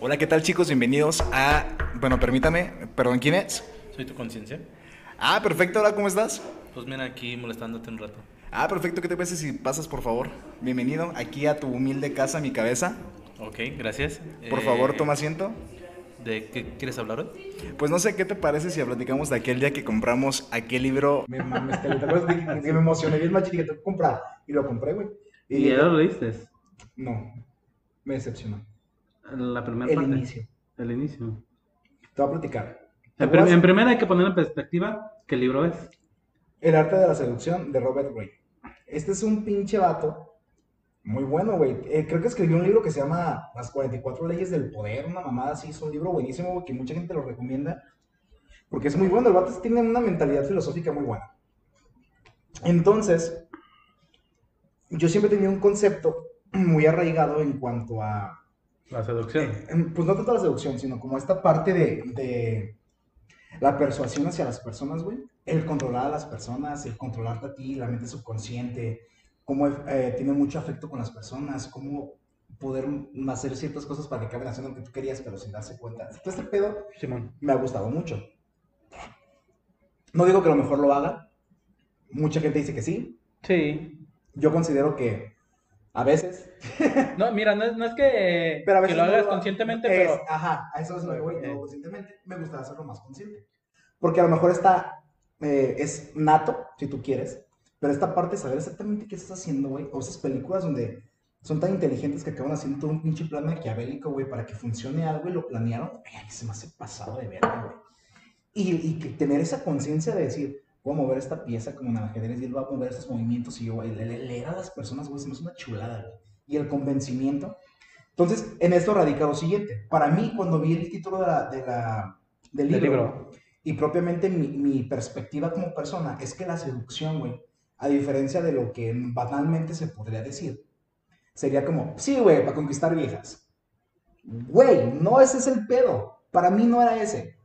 Hola, ¿qué tal chicos? Bienvenidos a... Bueno, permítame, perdón, ¿quién es? Soy tu conciencia. Ah, perfecto, hola, ¿cómo estás? Pues mira aquí molestándote un rato. Ah, perfecto, ¿qué te parece si pasas, por favor? Bienvenido aquí a tu humilde casa, mi cabeza. Ok, gracias. Por Eh, favor, toma asiento. ¿De qué quieres hablar hoy? Pues no sé qué te parece si platicamos de aquel día que compramos aquel libro. Me mames, te acuerdas de que me emocioné bien más chiquito que comprar. Y lo compré, güey. ¿Y ya lo leíste? No, me decepcionó. La primera El parte. inicio. El inicio. Te voy a platicar. ¿Te En, prim- acuerdas? en primera hay que poner en perspectiva qué libro es. El arte de la seducción de Robert Greene. Este es un pinche vato muy bueno, güey. Eh, creo que escribió un libro que se llama Las 44 leyes del poder, una mamada así. Es un libro buenísimo, güey, que mucha gente lo recomienda. Porque es muy bueno. El vato tiene una mentalidad filosófica muy buena. Entonces, yo siempre tenía un concepto muy arraigado en cuanto a La seducción. eh, em, pues no tanto la seducción, sino como esta parte de, de la persuasión hacia las personas, güey. El controlar a las personas, el controlarte a ti, la mente subconsciente, cómo eh, tiene mucho afecto con las personas, cómo poder hacer ciertas cosas para que acaben haciendo lo que tú querías, pero sin darse cuenta. Todo este pedo me ha gustado mucho. No digo que a lo mejor lo haga. Mucha gente dice que sí. Sí. Yo considero que a veces No, mira, no es, no es que, Pero a que veces lo no hagas lo- conscientemente, es- pero Ajá, a eso es lo que voy, no conscientemente. Me gusta hacerlo más consciente. Porque a lo mejor está, eh, es nato, si tú quieres, pero esta parte de saber exactamente qué estás haciendo, güey, o esas películas donde son tan inteligentes que acaban haciendo todo un pinche plan maquiavélico, güey, para que funcione algo y lo planearon, mí se me hace pasado de verga, güey. Y, y que tener esa conciencia de decir, voy a mover esta pieza como en el ajedrez y él va a mover estos movimientos y yo, güey, le- le- leer a las personas, güey, se me hace una chulada, güey. Y el convencimiento. Entonces, en esto radica lo siguiente. Para mí, cuando vi el título de la, de la- del Del libro, libro. y propiamente mi, mi perspectiva como persona, es que la seducción, güey, a diferencia de lo que banalmente se podría decir, sería como, sí, güey, para conquistar viejas. Güey, no ese es el pedo. Para mí no era ese.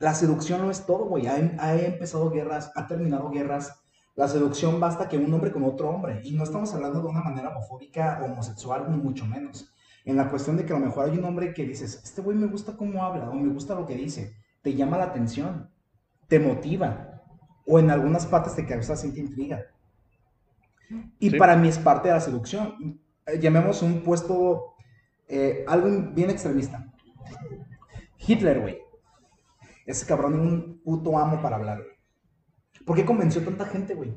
La seducción no es todo, güey. Ha, ha empezado guerras, ha terminado guerras. La seducción basta que un hombre con otro hombre. Y no estamos hablando de una manera homofóbica homosexual, ni mucho menos. En la cuestión de que a lo mejor hay un hombre que dices, este güey me gusta cómo habla o me gusta lo que dice. Te llama la atención, te motiva. O en algunas partes te causa cierta intriga. Y Sí. para mí es parte de la seducción. Llamemos un puesto, eh, algo bien extremista. Hitler, güey. Ese cabrón era un puto amo para hablar, güey. ¿Por qué convenció tanta gente, güey?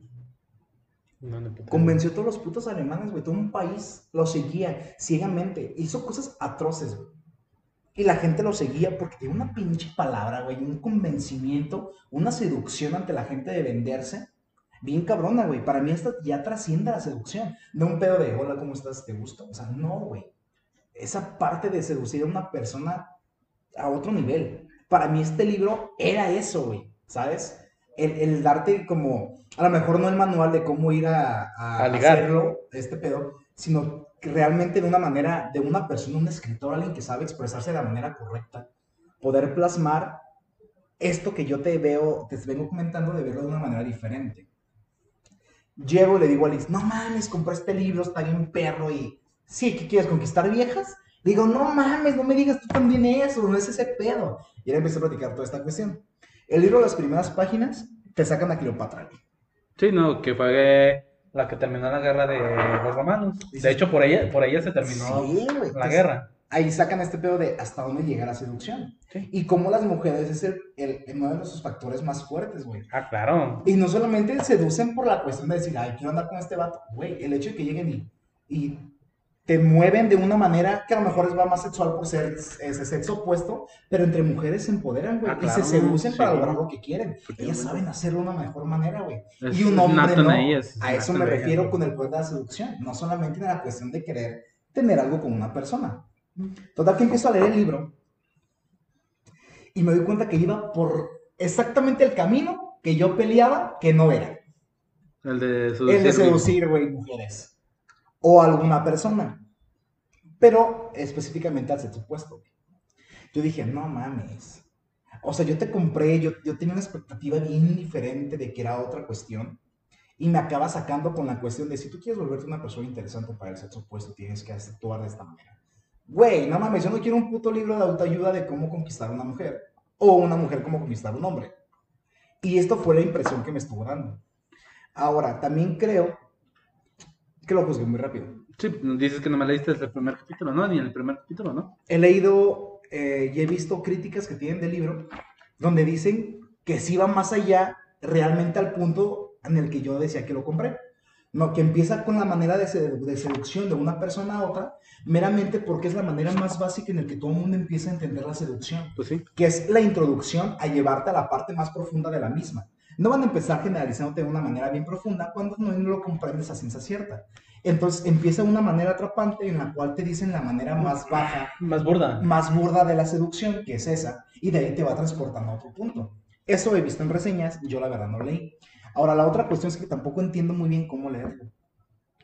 No, no. Convenció a todos los putos alemanes, güey. Todo un país lo seguía ciegamente. Hizo cosas atroces, güey. Y la gente lo seguía porque tiene una pinche palabra, güey. Un convencimiento, una seducción ante la gente de venderse. Bien cabrona, güey. Para mí esto ya trasciende la seducción. No un pedo de, hola, ¿cómo estás? ¿Te gusta? O sea, no, güey. Esa parte de seducir a una persona a otro nivel. Para mí este libro era eso, güey. ¿Sabes? El, el darte como, a lo mejor no el manual de cómo ir a, a A ligar. hacerlo, este pedo, sino que realmente de una manera, de una persona, un escritor, alguien que sabe expresarse de la manera correcta, poder plasmar esto que yo te veo, te vengo comentando, de verlo de una manera diferente. Llego y le digo a Liz, no mames, compré este libro, está bien perro y, sí, ¿qué quieres, conquistar viejas? Digo, no mames, no me digas tú también eso, no es ese pedo. Y ahora empecé a platicar toda esta cuestión. El libro, las primeras páginas, te sacan a Cleopatra. Sí, no, que fue la que terminó la guerra de los romanos. De hecho, por ella, por ella se terminó Sí, la Entonces, guerra. Ahí sacan este pedo de hasta dónde llega la seducción. Sí. Y cómo las mujeres es el, el- uno de nuestros factores más fuertes, güey. Ah, claro. Y no solamente seducen por la cuestión de decir, ay, quiero andar con este vato. Güey, el hecho de que lleguen y, y te mueven de una manera que a lo mejor es va más sexual por ser ese sexo opuesto, pero entre mujeres se empoderan, güey. Ah, y se claro, seducen para sí. lograr lo que quieren. Ellas bueno. saben hacerlo de una mejor manera, güey. Y un hombre no. ellas, A eso me ellas, refiero güey. con el poder de la seducción. No solamente en la cuestión de querer tener algo con una persona. Total que empiezo a leer el libro y me doy cuenta que iba por exactamente el camino que yo peleaba que no era. El de seducir. El de seducir, güey, mujeres. O alguna persona. Pero específicamente al sexo opuesto. Yo dije, no mames. O sea, yo te compré, yo, yo tenía una expectativa bien diferente de que era otra cuestión. Y me acaba sacando con la cuestión de si tú quieres volverte una persona interesante para el sexo opuesto, tienes que actuar de esta manera. Güey, no mames, yo no quiero un puto libro de autoayuda de cómo conquistar a una mujer. O una mujer cómo conquistar a un hombre. Y esto fue la impresión que me estuvo dando. Ahora, también creo que lo juzgué muy rápido. Sí, dices que no me leíste desde el primer capítulo, ¿no? Ni en el primer capítulo, ¿no? He leído eh, y he visto críticas que tienen del libro donde dicen que sí va más allá realmente al punto en el que yo decía que lo compré. No, que empieza con la manera de, de seducción de una persona a otra, meramente porque es la manera más básica en la que todo el mundo empieza a entender la seducción, Pues sí. que es la introducción a llevarte a la parte más profunda de la misma. No van a empezar generalizándote de una manera bien profunda cuando no lo comprendes a ciencia cierta. Entonces empieza de una manera atrapante en la cual te dicen la manera más baja Más burda. más burda de la seducción, que es esa, y de ahí te va transportando a otro punto. Eso he visto en reseñas, yo la verdad no leí. Ahora, la otra cuestión es que tampoco entiendo muy bien cómo leerlo.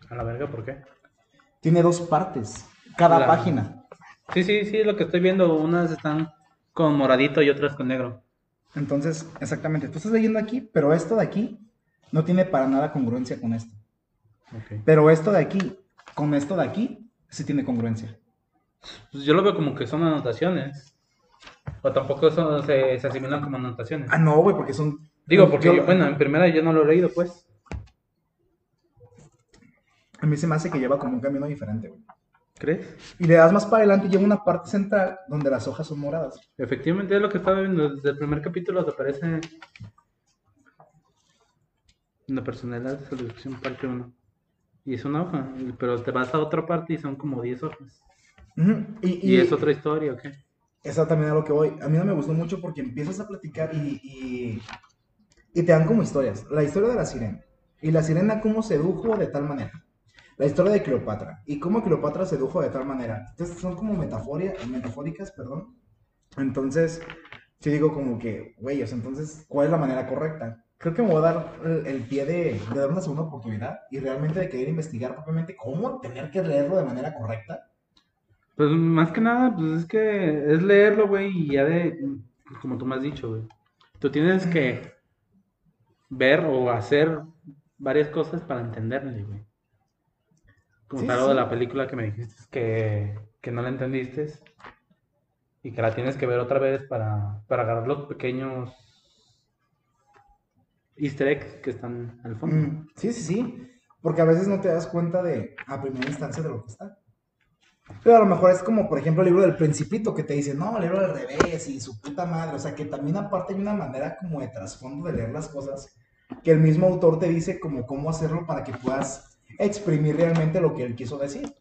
A la verga, ¿por qué? Tiene dos partes, cada La- página. Sí, sí, sí, es lo que estoy viendo. Unas están con moradito y otras con negro. Entonces, exactamente, tú estás leyendo aquí, pero esto de aquí no tiene para nada congruencia con esto. Pero esto de aquí, con esto de aquí, sí tiene congruencia. Pues yo lo veo como que son anotaciones. O tampoco son- se, se asimilan como anotaciones. Ah, no, güey, porque son... Digo, porque, yo- bueno, en primera yo no lo he leído, pues. A mí se me hace que lleva como un camino diferente, güey. ¿Crees? Y le das más para adelante y lleva una parte central donde las hojas son moradas. Efectivamente es lo que estaba viendo. Desde el primer capítulo te aparece una personalidad de selección parte 1. Y es una hoja, pero te vas a otra parte y son como 10 hojas. Y, ¿Y, es otra historia o qué? Eso también a lo que voy. A mí no me gustó mucho porque empiezas a platicar y, y, y te dan como historias. La historia de la sirena. Y la sirena cómo sedujo de tal manera. La historia de Cleopatra. Y cómo Cleopatra sedujo de tal manera. Entonces son como metaforia, metafóricas, perdón. Entonces, sí digo como que, güey, o sea, entonces, ¿cuál es la manera correcta? Creo que me voy a dar el, pie de, de dar una segunda oportunidad y realmente de querer investigar propiamente cómo tener que leerlo de manera correcta. Pues más que nada, pues es que es leerlo, güey, y ya de, como tú me has dicho, güey. Tú tienes que ver o hacer varias cosas para entenderle, güey. Como Sí, tal sí. de la película que me dijiste que, que no la entendiste y que la tienes que ver otra vez para, para agarrar los pequeños easter eggs que están al fondo. Mm, sí, sí, sí. Porque a veces no te das cuenta de, a primera instancia, de lo que está. Pero a lo mejor es como, por ejemplo, el libro del Principito, que te dice, no, el libro del revés y su puta madre. O sea, que también aparte hay una manera como de trasfondo de leer las cosas, que el mismo autor te dice como cómo hacerlo para que puedas exprimir realmente lo que él quiso decir.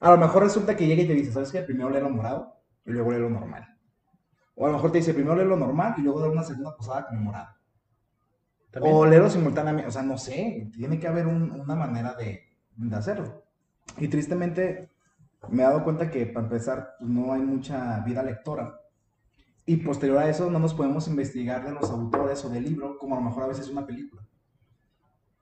A lo mejor resulta que llega y te dice, ¿sabes qué? Primero lee lo morado y luego lee lo normal. O a lo mejor te dice, primero lee lo normal y luego da una segunda posada con morado. También. O leerlo simultáneamente, o sea, no sé, tiene que haber un- una manera de, de hacerlo. Y tristemente me he dado cuenta que para empezar pues, no hay mucha vida lectora. Y posterior a eso no nos podemos investigar de los autores o del libro como a lo mejor a veces una película.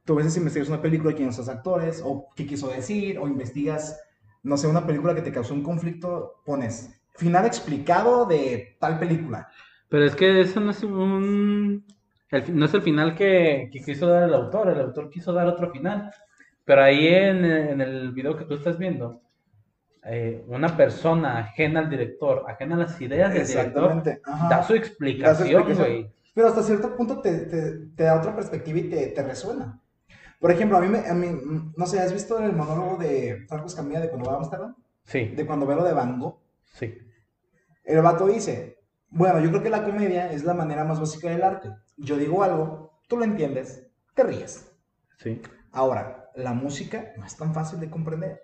Tú a veces investigas una película, quiénes son los actores, o qué quiso decir, o investigas, no sé, una película que te causó un conflicto, pones final explicado de tal película. Pero es que eso no es un... el no es el final que, que quiso dar el autor, el autor quiso dar otro final. Pero ahí en, en el video que tú estás viendo, eh, una persona ajena al director, ajena a las ideas del director, ajá. da su explicación. Pero hasta cierto punto te, te- te da otra perspectiva y te, te resuena. Por ejemplo, a mí, me, a mí, no sé, ¿has visto el monólogo de Franco Escamilla de cuando va a Amsterdam? Sí, De cuando ve lo de Van Gogh. sí. El vato dice, bueno, yo creo que la comedia es la manera más básica del arte. Yo digo algo, tú lo entiendes, te ríes. Sí. Ahora, la música no es tan fácil de comprender.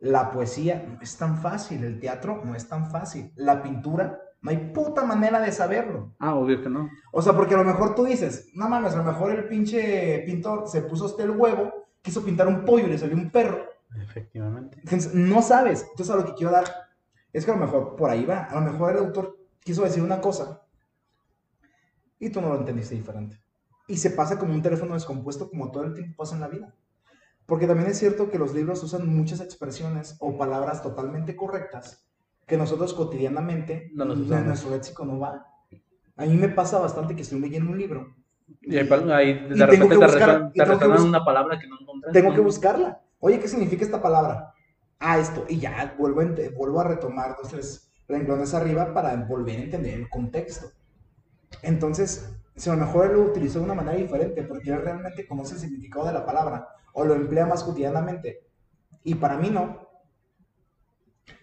La poesía no es tan fácil. El teatro no es tan fácil. La pintura, no hay puta manera de saberlo. Ah, obvio que no. O sea, porque a lo mejor tú dices, no mames, a lo mejor el pinche pintor se puso hasta el huevo, quiso pintar un pollo y le salió un perro. Efectivamente. Entonces, no sabes. Entonces, a lo que quiero dar es que a lo mejor por ahí va. A lo mejor el autor quiso decir una cosa y tú no lo entendiste diferente. Y se pasa como un teléfono descompuesto como todo el tiempo pasa en la vida. Porque también es cierto que los libros usan muchas expresiones o palabras totalmente correctas que nosotros cotidianamente No en usamos. nuestro léxico no va. A mí me pasa bastante que estoy leyendo un libro Y ahí, ahí de Y tengo repente que te buscar- te una palabra que no encontraste. tengo que buscarla. Oye, ¿qué significa esta palabra? a esto. Y ya vuelvo vuelvo a retomar dos, tres renglones arriba para volver a entender el contexto. Entonces, si a lo mejor él lo utilizó de una manera diferente, porque él realmente conoce el significado de la palabra o lo emplea más cotidianamente. Y para mí no.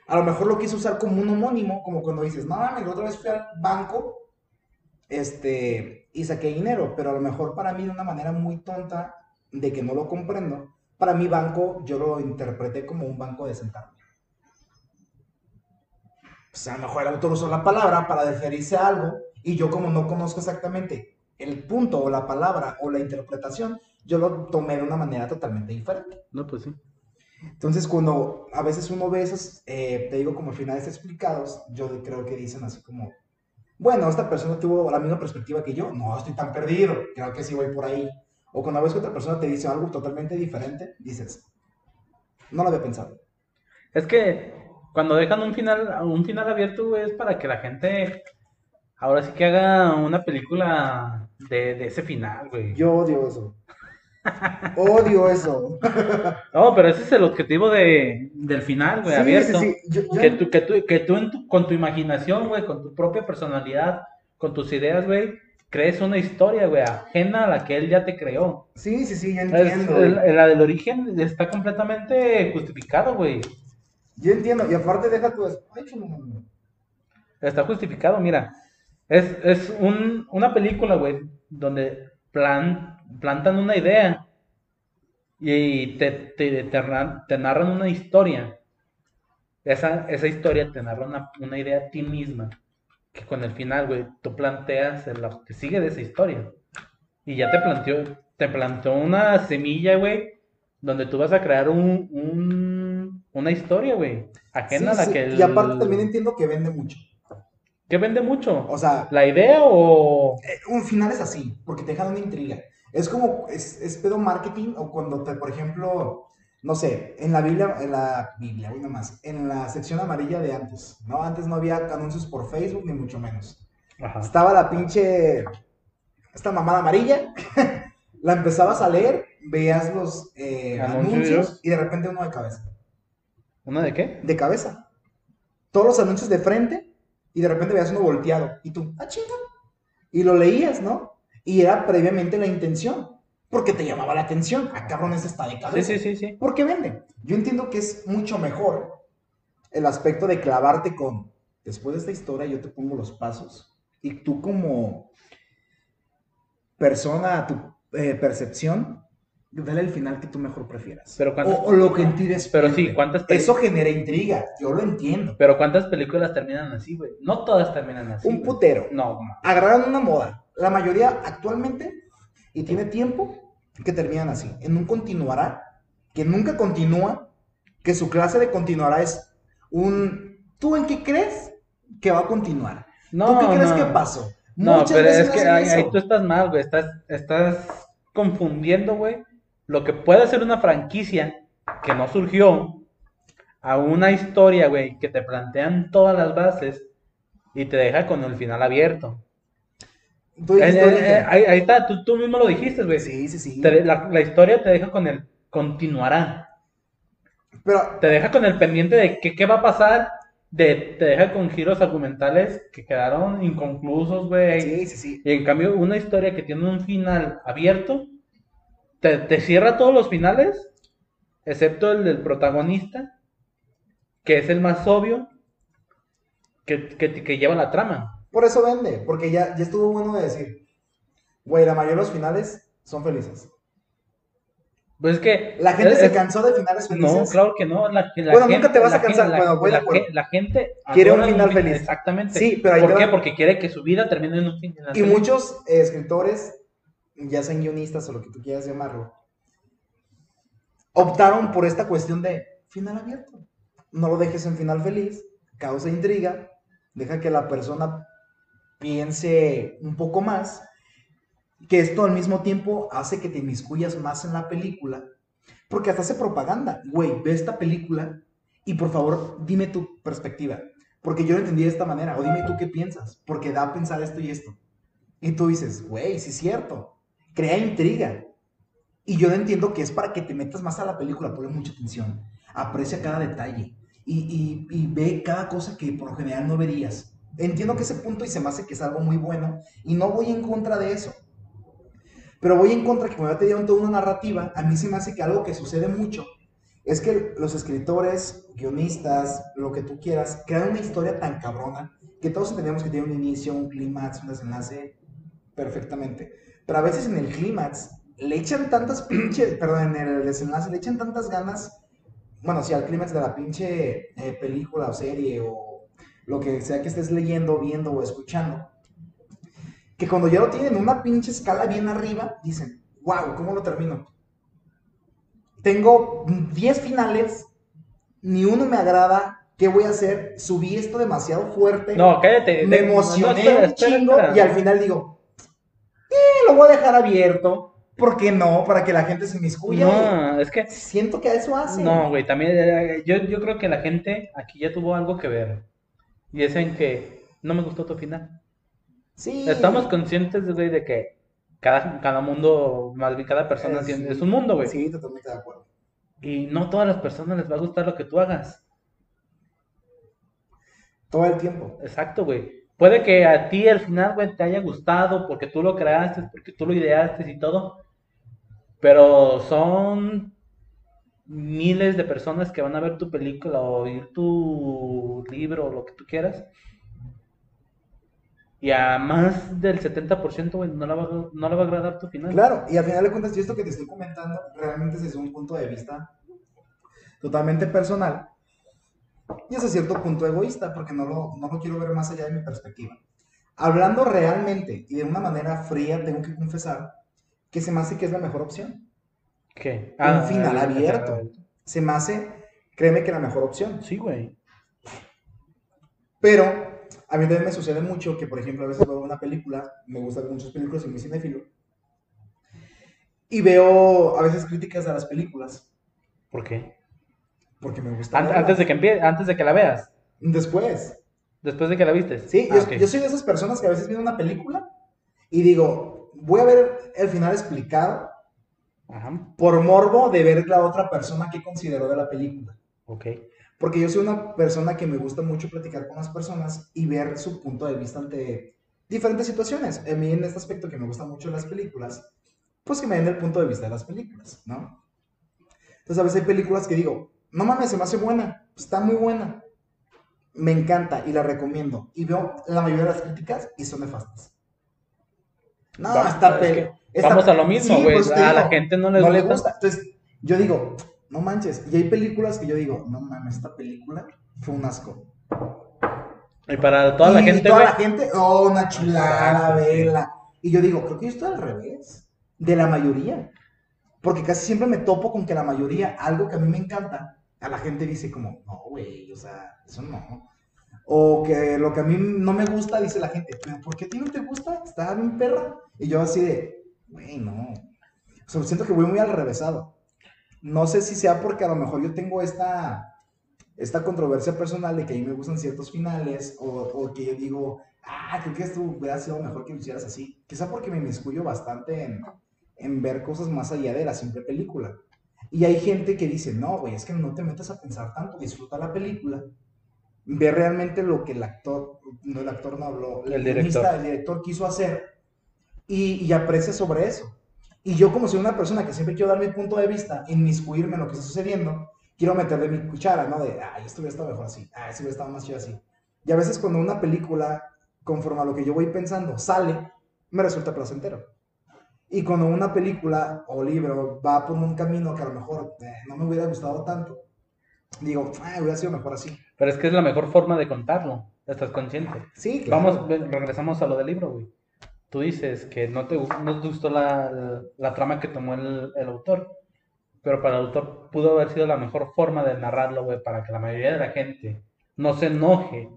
A lo mejor lo quiso usar como un homónimo, como cuando dices, no mames, otra vez fui al banco este, y saqué dinero, pero a lo mejor para mí de una manera muy tonta de que no lo comprendo, para mí banco yo lo interpreté como un banco de sentarme. Pues a lo mejor el autor usó la palabra para referirse a algo y yo como no conozco exactamente el punto o la palabra o la interpretación, yo lo tomé de una manera totalmente diferente. No, pues sí. Entonces, cuando a veces uno ve esos, eh, te digo, como finales explicados, yo creo que dicen así como, bueno, esta persona tuvo la misma perspectiva que yo, no estoy tan perdido, creo que sí voy por ahí. O cuando ves que otra persona te dice algo totalmente diferente, dices, no lo había pensado. Es que cuando dejan un final, un final abierto, es para que la gente ahora sí que haga una película de, de ese final, güey. Yo odio eso. Odio eso. No, pero ese es el objetivo de, del final, güey, Sí, abierto. sí, sí. Yo- yo- Que tú, que tú, que tú en tu- con tu imaginación, güey, con tu propia personalidad, con tus ideas, güey, crees una historia, güey, ajena a la que él ya te creó. sí, sí, sí, Es- entiendo. el- la del origen está completamente justificado, güey. Yo entiendo. Y aparte deja tu... Chum. Está justificado, mira. Es, es un, una película, güey, donde plan, plantan una idea y te, te, te narran, te narran una historia. Esa, esa historia te narra una, una idea a ti misma. Que con el final, güey, tú planteas lo que sigue de esa historia. Y ya te planteó, te planteó una semilla, güey, donde tú vas a crear un, un- una historia, güey, ajena Sí, a la sí. que Y aparte el- también entiendo que vende mucho. ¿Qué vende mucho? O sea, ¿La idea o...? eh, un final es así, porque te dejan una intriga. Es como, es, es pedo marketing o cuando te, por ejemplo, no sé, en la Biblia, en la Biblia, uy, más, en la sección amarilla de antes, ¿no? Antes no había anuncios por Facebook, ni mucho menos. Ajá. Estaba la pinche, esta mamada amarilla, la empezabas a leer, veías los eh, Anuncios. y de repente uno de cabeza. ¿Una de qué? de cabeza. Todos los anuncios de frente y de repente veías uno volteado y tú, ah, chinga. Y lo leías, ¿no? Y era previamente la intención, porque te llamaba la atención. Ah, cabrón, ese está de Sí, cabeza. sí, sí, sí. ¿Por qué venden? Yo entiendo que es mucho mejor el aspecto de clavarte con, después de esta historia yo te pongo los pasos y tú como persona, tu eh, percepción, dale el final que tú mejor prefieras. Pero cuántas- o, o lo que en ti Pero sí, ¿cuántas Eso genera intriga, yo lo entiendo. Pero ¿cuántas películas terminan así, güey? No todas terminan así. Un putero. No. Agarraron una moda. La mayoría actualmente, y tiene tiempo, que terminan así. En un continuará, que nunca continúa, que su clase de continuará es un... ¿Tú en qué crees que va a continuar? No, ¿Tú qué crees no. que pasó? No, Muchas pero veces es que ahí tú estás mal, güey. Estás, estás confundiendo, güey, lo que puede ser una franquicia que no surgió a una historia, güey, que te plantean todas las bases y te deja con el final abierto. Tú dijiste Eh, ahí, ahí está, tú, tú mismo lo dijiste, güey. Sí, sí, sí. Te- la, la historia te deja con el continuará. Pero Te deja con el pendiente de que, qué va a pasar. De, te deja con giros argumentales que quedaron inconclusos, güey. sí, sí, sí. Y en cambio, una historia que tiene un final abierto, te, te cierra todos los finales, excepto el del protagonista, que es el más obvio, que, que, que lleva la trama. Por eso vende, porque ya, ya estuvo bueno de decir, güey, la mayoría de los finales son felices. Pues es que... La gente es- se cansó de finales felices. No, claro que no. La, la Bueno, gente- nunca te vas a cansar, la- bueno, voy de la acuerdo. gen- la gente Quiere un final feliz. Exactamente. Sí, pero ahí ¿Por qué? va- Porque quiere que su vida termine en un final Y feliz. muchos eh, escritores, ya sean guionistas o lo que tú quieras llamarlo, optaron por esta cuestión de final abierto. No lo dejes en final feliz, causa intriga, deja que la persona piense un poco más, que esto al mismo tiempo hace que te inmiscuyas más en la película, porque hasta hace propaganda. Güey, ve esta película y por favor dime tu perspectiva, porque yo lo entendí de esta manera, o dime tú qué piensas, porque da a pensar esto y esto. Y tú dices, güey, sí es cierto, crea intriga. Y yo entiendo que es para que te metas más a la película, ponle mucha atención. aprecia cada detalle y, y, y ve cada cosa que por lo general no verías. Entiendo que ese punto y se me hace que es algo muy bueno y no voy en contra de eso. Pero voy en contra que como ya te dieron toda una narrativa, a mí se me hace que algo que sucede mucho es que los escritores, guionistas, lo que tú quieras, crean una historia tan cabrona que todos entendemos que tiene un inicio, un clímax, un desenlace perfectamente. Pero a veces en el clímax le echan tantas pinches, perdón, en el desenlace le echan tantas ganas, bueno, si al clímax de la pinche eh, película o serie o lo que sea que estés leyendo, viendo o escuchando, que cuando ya lo tienen una pinche escala bien arriba, dicen, wow, ¿cómo lo termino? Tengo 10 finales, ni uno me agrada, ¿qué voy a hacer? Subí esto demasiado fuerte. No, cállate. Me emocioné no, espera, un espera, chingo espera. y al final digo, eh, lo voy a dejar abierto. ¿Por qué no? Para que la gente se inmiscuya. No, es que. Siento que a eso hace. No, güey, también. eh, Yo, yo creo que la gente aquí ya tuvo algo que ver. Y es en que no me gustó tu final. Sí. Estamos conscientes, güey, de que cada, cada mundo, más bien cada persona Eh, es un mundo, güey. Sí, totalmente de acuerdo. Y no todas las personas les va a gustar lo que tú hagas. Todo el tiempo. Exacto, güey. Puede que a ti al final, güey, te haya gustado porque tú lo creaste, porque tú lo ideaste y todo. Pero son miles de personas que van a ver tu película o oír tu libro o lo que tú quieras. Y a más del 70%, güey, no, le va no le va a agradar tu final. Claro, y al final de cuentas, yo esto que te estoy comentando, realmente es un punto de vista totalmente personal. Y hasta cierto punto egoísta, porque no lo, no lo quiero ver más allá de mi perspectiva. Hablando realmente y de una manera fría, tengo que confesar que se me hace que es la mejor opción. ¿Qué? Un final ah, abierto. Se me hace, créeme que la mejor opción. Sí, güey. Pero a mí también me sucede mucho que, por ejemplo, a veces veo una película, me gustan muchas películas, soy muy cinéfilo, y veo a veces críticas a las películas, ¿Por qué? porque me gusta. Antes de que empie- antes de que la veas, Después. después de que la viste. Sí, Ah, yo, yo soy de esas personas que a veces vienen una película y digo, voy a ver el final explicado Ajá, por morbo de ver la otra persona que consideró de la película. ok. Porque yo soy una persona que me gusta mucho platicar con las personas y ver su punto de vista ante diferentes situaciones. A mí en este aspecto que me gustan mucho las películas, pues que me den el punto de vista de las películas, ¿no? Entonces a veces hay películas que digo, no mames, se me hace buena, está muy buena, me encanta y la recomiendo. Y veo la mayoría de las críticas y son nefastas. No, Vamos, esta es que esta- Vamos a lo mismo, Sí, güey. pues a la gente no le no gusta. le gusta. Entonces, yo digo, no manches. Y hay películas que yo digo, no mames, esta película fue un asco. Y para toda la Y gente, toda la gente, oh, una chulada, vela. Y yo digo, creo que yo estoy al revés de la mayoría. Porque casi siempre me topo con que la mayoría, algo que a mí me encanta, a la gente dice como, no, güey, o sea, eso no. O que lo que a mí no me gusta, dice la gente, pero ¿por qué a ti no te gusta? Está bien perra. Y yo así de, güey, no. O sea, siento que voy muy al revésado. No sé si sea porque a lo mejor yo tengo esta, esta controversia personal de que a mí me gustan ciertos finales o, o que yo digo, ah, creo que esto hubiera sido mejor que lo hicieras así. Quizá porque me inmiscuyo bastante en, en ver cosas más allá de la simple película. Y hay gente que dice, no, güey, es que no te metas a pensar tanto, disfruta la película, ve realmente lo que el actor, no el actor no habló, El director. el director quiso hacer y, y aprecia sobre eso. Y yo como soy una persona que siempre quiero dar mi punto de vista, inmiscuirme en lo que está sucediendo, quiero meterle mi cuchara, ¿no? De, ay, esto hubiera estado mejor así, ah, esto hubiera estado más chido así. Y a veces cuando una película, conforme a lo que yo voy pensando, sale, me resulta placentero. Y cuando una película o libro va por un camino que a lo mejor eh, no me hubiera gustado tanto, digo, ah, hubiera sido mejor así. Pero es que es la mejor forma de contarlo. Estás consciente. Sí, claro. Vamos, regresamos a lo del libro, güey. Tú dices que no te, no te gustó la, la- la trama que tomó el, el autor, pero para el autor pudo haber sido la mejor forma de narrarlo, güey, para que la mayoría de la gente no se enoje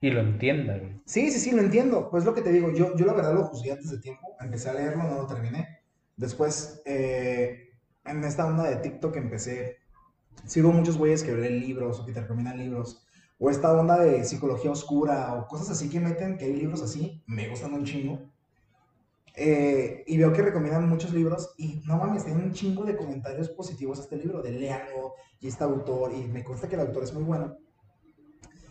y lo entienda, güey. Sí, sí, sí, lo entiendo. Pues lo que te digo, yo, yo la verdad lo juzgué antes de tiempo. Empecé a leerlo, no lo terminé. Después, eh, en esta onda de TikTok empecé. Sigo muchos güeyes que leen libros o que te recomiendan libros. O esta onda de psicología oscura o cosas así que meten, que hay libros así, me gustan un chingo. eh, y veo que recomiendan muchos libros y no mames, tienen un chingo de comentarios positivos a este libro, de léanlo, y este autor, y me consta que el autor es muy bueno.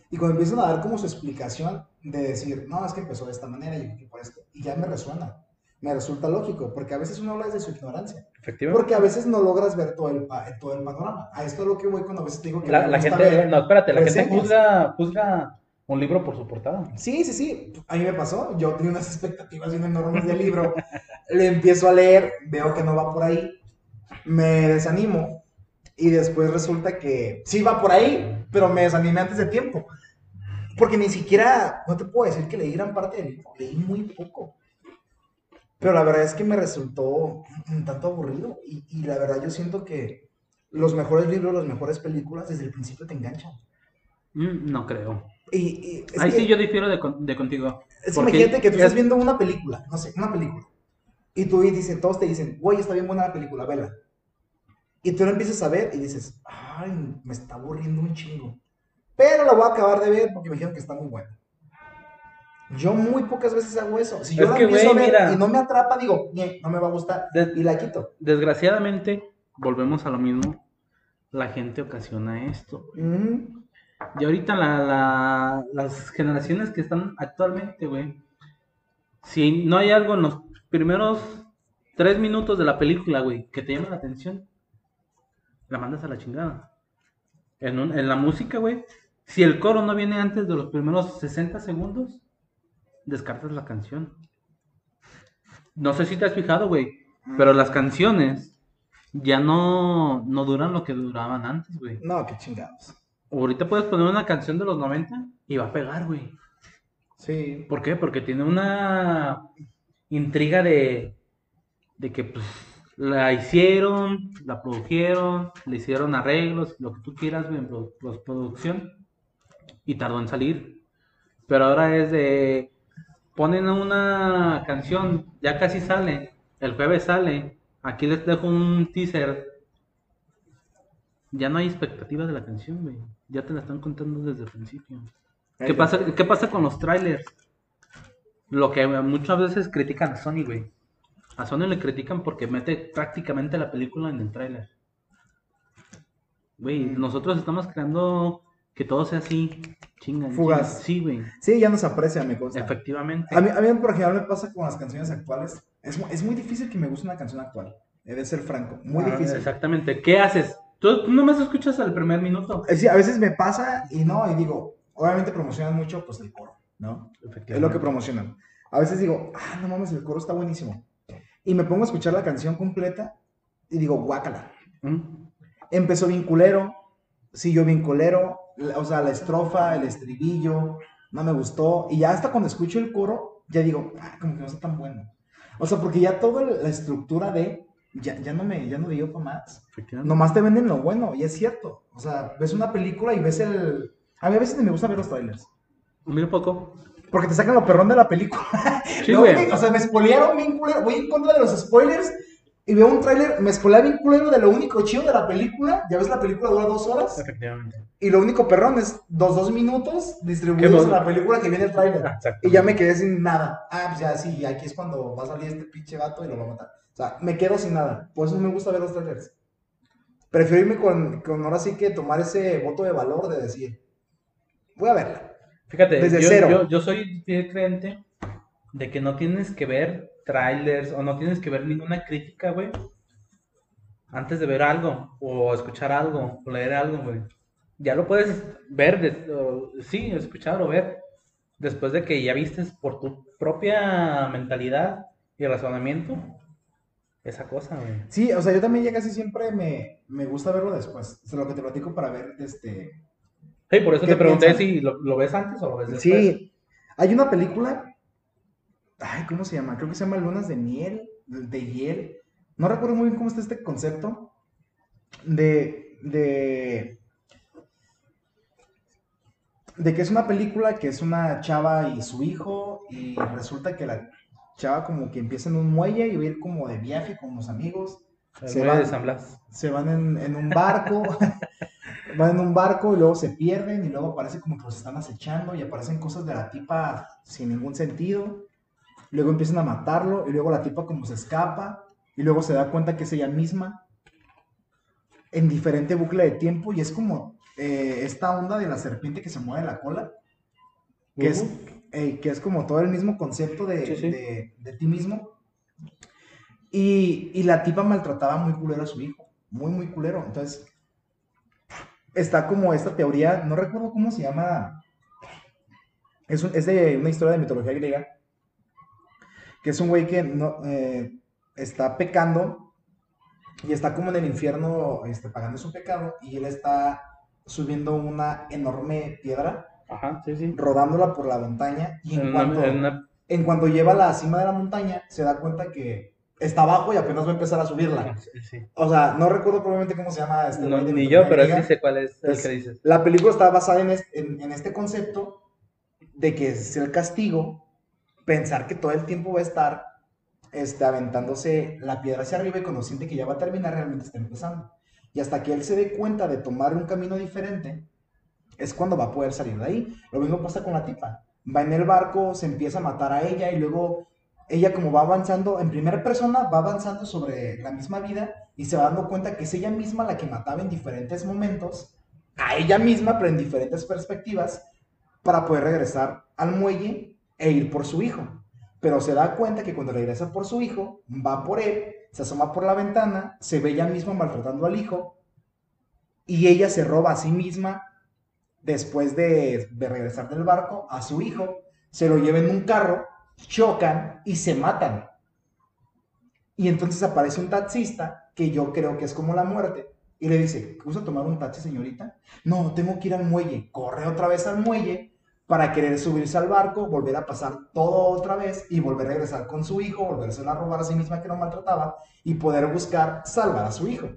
Y cuando empiezan a dar como su explicación de decir, no, es que empezó de esta manera y por esto, y ya me resuena, me resulta lógico, porque a veces uno habla desde su ignorancia, Efectivamente. porque a veces no logras ver todo el, todo el panorama. A esto es lo que voy cuando a veces te digo que La, la gente, ver no, espérate, la gente juzga, juzga un libro por su portada. Sí, sí, sí. A mí me pasó. Yo tenía unas expectativas bien enormes del libro. Le empiezo a leer, veo que no va por ahí. Me desanimo. Y después resulta que sí va por ahí, pero me desanimé antes de tiempo. Porque ni siquiera, no te puedo decir que leí gran parte del libro. Leí muy poco. Pero la verdad es que me resultó un tanto aburrido. Y, y la verdad yo siento que los mejores libros, las mejores películas, desde el principio te enganchan. Mm, no creo. Y, Ahí que- sí yo difiero de, con- de contigo. es que Porque imagínate que tú es- estás viendo una película, no sé, una película. Y tú y dicen, todos te dicen, güey, está bien buena la película, vela. Y tú la empiezas a ver y dices, ay, me está aburriendo un chingo. Pero la voy a acabar de ver porque me dijeron que está muy buena. Yo muy pocas veces hago eso. Si yo Es la que, empiezo a ver mira. y no me atrapa, digo, "Ñe, no me va a gustar y la quito. Desgraciadamente, volvemos a lo mismo. La gente ocasiona esto. Y ahorita la, la- las generaciones que están actualmente, güey, si no hay algo en los primeros tres minutos de la película, güey, que te llama la atención, la mandas a la chingada. En, un- en la música, güey, si el coro no viene antes de los primeros 60 segundos, descartas la canción. No sé si te has fijado, güey, pero las canciones ya no, no duran lo que duraban antes, güey. No, qué chingados. Ahorita puedes poner una canción de los 90 y va a pegar, güey. Sí. ¿Por qué? Porque tiene una intriga de, de que pues la hicieron, la produjeron, le hicieron arreglos, lo que tú quieras, güey, en pro- postproducción y tardó en salir. Pero ahora es de ponen una canción, ya casi sale, el jueves sale, aquí les dejo un teaser. Ya no hay expectativas de la canción, güey. Ya te la están contando desde el principio. ¿Qué pasa, ¿Qué pasa con los trailers? Lo que muchas veces critican a Sony, güey. A Sony le critican porque mete prácticamente la película en el trailer. Güey, nosotros estamos creando que todo sea así, chinga. Fugaz. Sí, güey. Sí, ya nos aprecia, me consta. Efectivamente. A mí, a mí por ejemplo me pasa con las canciones actuales. Es, es muy difícil que me guste una canción actual. He de ser franco. Muy Ah, difícil. Exactamente. ¿Qué haces? Tú, tú nomás escuchas al primer minuto. Eh, sí, a veces me pasa y no, y digo, obviamente promocionan mucho pues el coro, ¿no? Es lo que promocionan. A veces digo, ah, no mames, el coro está buenísimo. Y me pongo a escuchar la canción completa y digo, guácala. ¿Mm? Empezó bien culero, siguió bien culero, la- o sea, la estrofa, el estribillo, no me gustó. Y ya hasta cuando escucho el coro, ya digo, ah, como que no está tan bueno. O sea, porque ya toda la estructura de, ya, ya no me, ya no dio para más. Nomás te venden lo bueno, y es cierto. O sea, ves una película y ves el... A mí a veces me gusta ver los trailers. Mira poco. Porque te sacan lo perrón de la película. Sí, güey. güey, O sea, me spoilearon bien culero. Voy en contra de los spoilers y veo un tráiler, me spoilea bien culero de lo único chido de la película. Ya ves, la película dura dos horas. Efectivamente. Y lo único perrón es dos, dos minutos distribuidos en la película que viene el tráiler. Exacto. Y ya me quedé sin nada. Ah, pues ya sí, aquí es cuando va a salir este pinche vato y lo va a matar. O sea, me quedo sin nada. Por eso me gusta ver los trailers. Prefiero irme con, con ahora sí que tomar ese voto de valor de decir, voy a verla. Fíjate, Desde yo, cero. yo, yo soy fiel creyente de que no tienes que ver trailers o no tienes que ver ninguna crítica, güey, antes de ver algo o escuchar algo o leer algo, güey. Ya lo puedes ver, o- sí, escuchar o ver después de que ya vistes por tu propia mentalidad y razonamiento esa cosa, güey. Sí, o sea, yo también ya casi siempre me, me gusta verlo después. O sea, lo que te platico para ver, este... Sí, por eso ¿Qué te pregunté si lo, lo ves antes o lo ves después. Sí, hay una película, ay, ¿cómo se llama? Creo que se llama Lunas de Miel, de, Hiel. No recuerdo muy bien cómo está este concepto de, de, de que es una película que es una chava y su hijo y resulta que la chava como que empieza en un muelle y va a ir como de viaje con unos amigos. El Se muelle va. de San Blas. se van en, en un barco, van en un barco y luego se pierden y luego aparece como que los están acechando y aparecen cosas de la tipa sin ningún sentido. Luego empiezan a matarlo, y luego la tipa como se escapa, y luego se da cuenta que es ella misma, en diferente bucle de tiempo, y es como eh, esta onda de la serpiente que se mueve la cola, que, es, eh, que es como todo el mismo concepto de, Sí, sí. de- de ti mismo. Y, y la tipa maltrataba muy culero a su hijo, muy, muy culero. Entonces, está como esta teoría, no recuerdo cómo se llama, es, un- es de una historia de mitología griega, que es un güey que no, eh, está pecando y está como en el infierno este, pagando su pecado y él está subiendo una enorme piedra, Ajá, sí, sí. rodándola por la montaña y en, En una- cuanto, en una- en cuanto lleva a la cima de la montaña se da cuenta que está abajo y apenas va a empezar a subirla. sí. O sea, no recuerdo probablemente cómo se llama este No, ni yo, pero sí sé cuál es el que dices. La película está basada en este, en- en este concepto de que es el castigo pensar que todo el tiempo va a estar este, aventándose la piedra hacia arriba y cuando que ya va a terminar, realmente está empezando. Y hasta que él se dé cuenta de tomar un camino diferente, es cuando va a poder salir de ahí. Lo mismo pasa con la tipa. Va en el barco, se empieza a matar a ella y luego ella como va avanzando en primera persona, va avanzando sobre la misma vida y se va dando cuenta que es ella misma la que mataba en diferentes momentos, a ella misma, pero en diferentes perspectivas, para poder regresar al muelle e ir por su hijo. Pero se da cuenta que cuando regresa por su hijo, va por él, se asoma por la ventana, se ve ella misma maltratando al hijo y ella se roba a sí misma después de, regresar del barco a su hijo, se lo lleva en un carro, chocan y se matan. Y entonces aparece un taxista, que yo creo que es como la muerte, y le dice, ¿gusta tomar un taxi, señorita? No, tengo que ir al muelle. Corre otra vez al muelle para querer subirse al barco, volver a pasar todo otra vez y volver a regresar con su hijo, volverse a robar a sí misma que no maltrataba y poder buscar salvar a su hijo.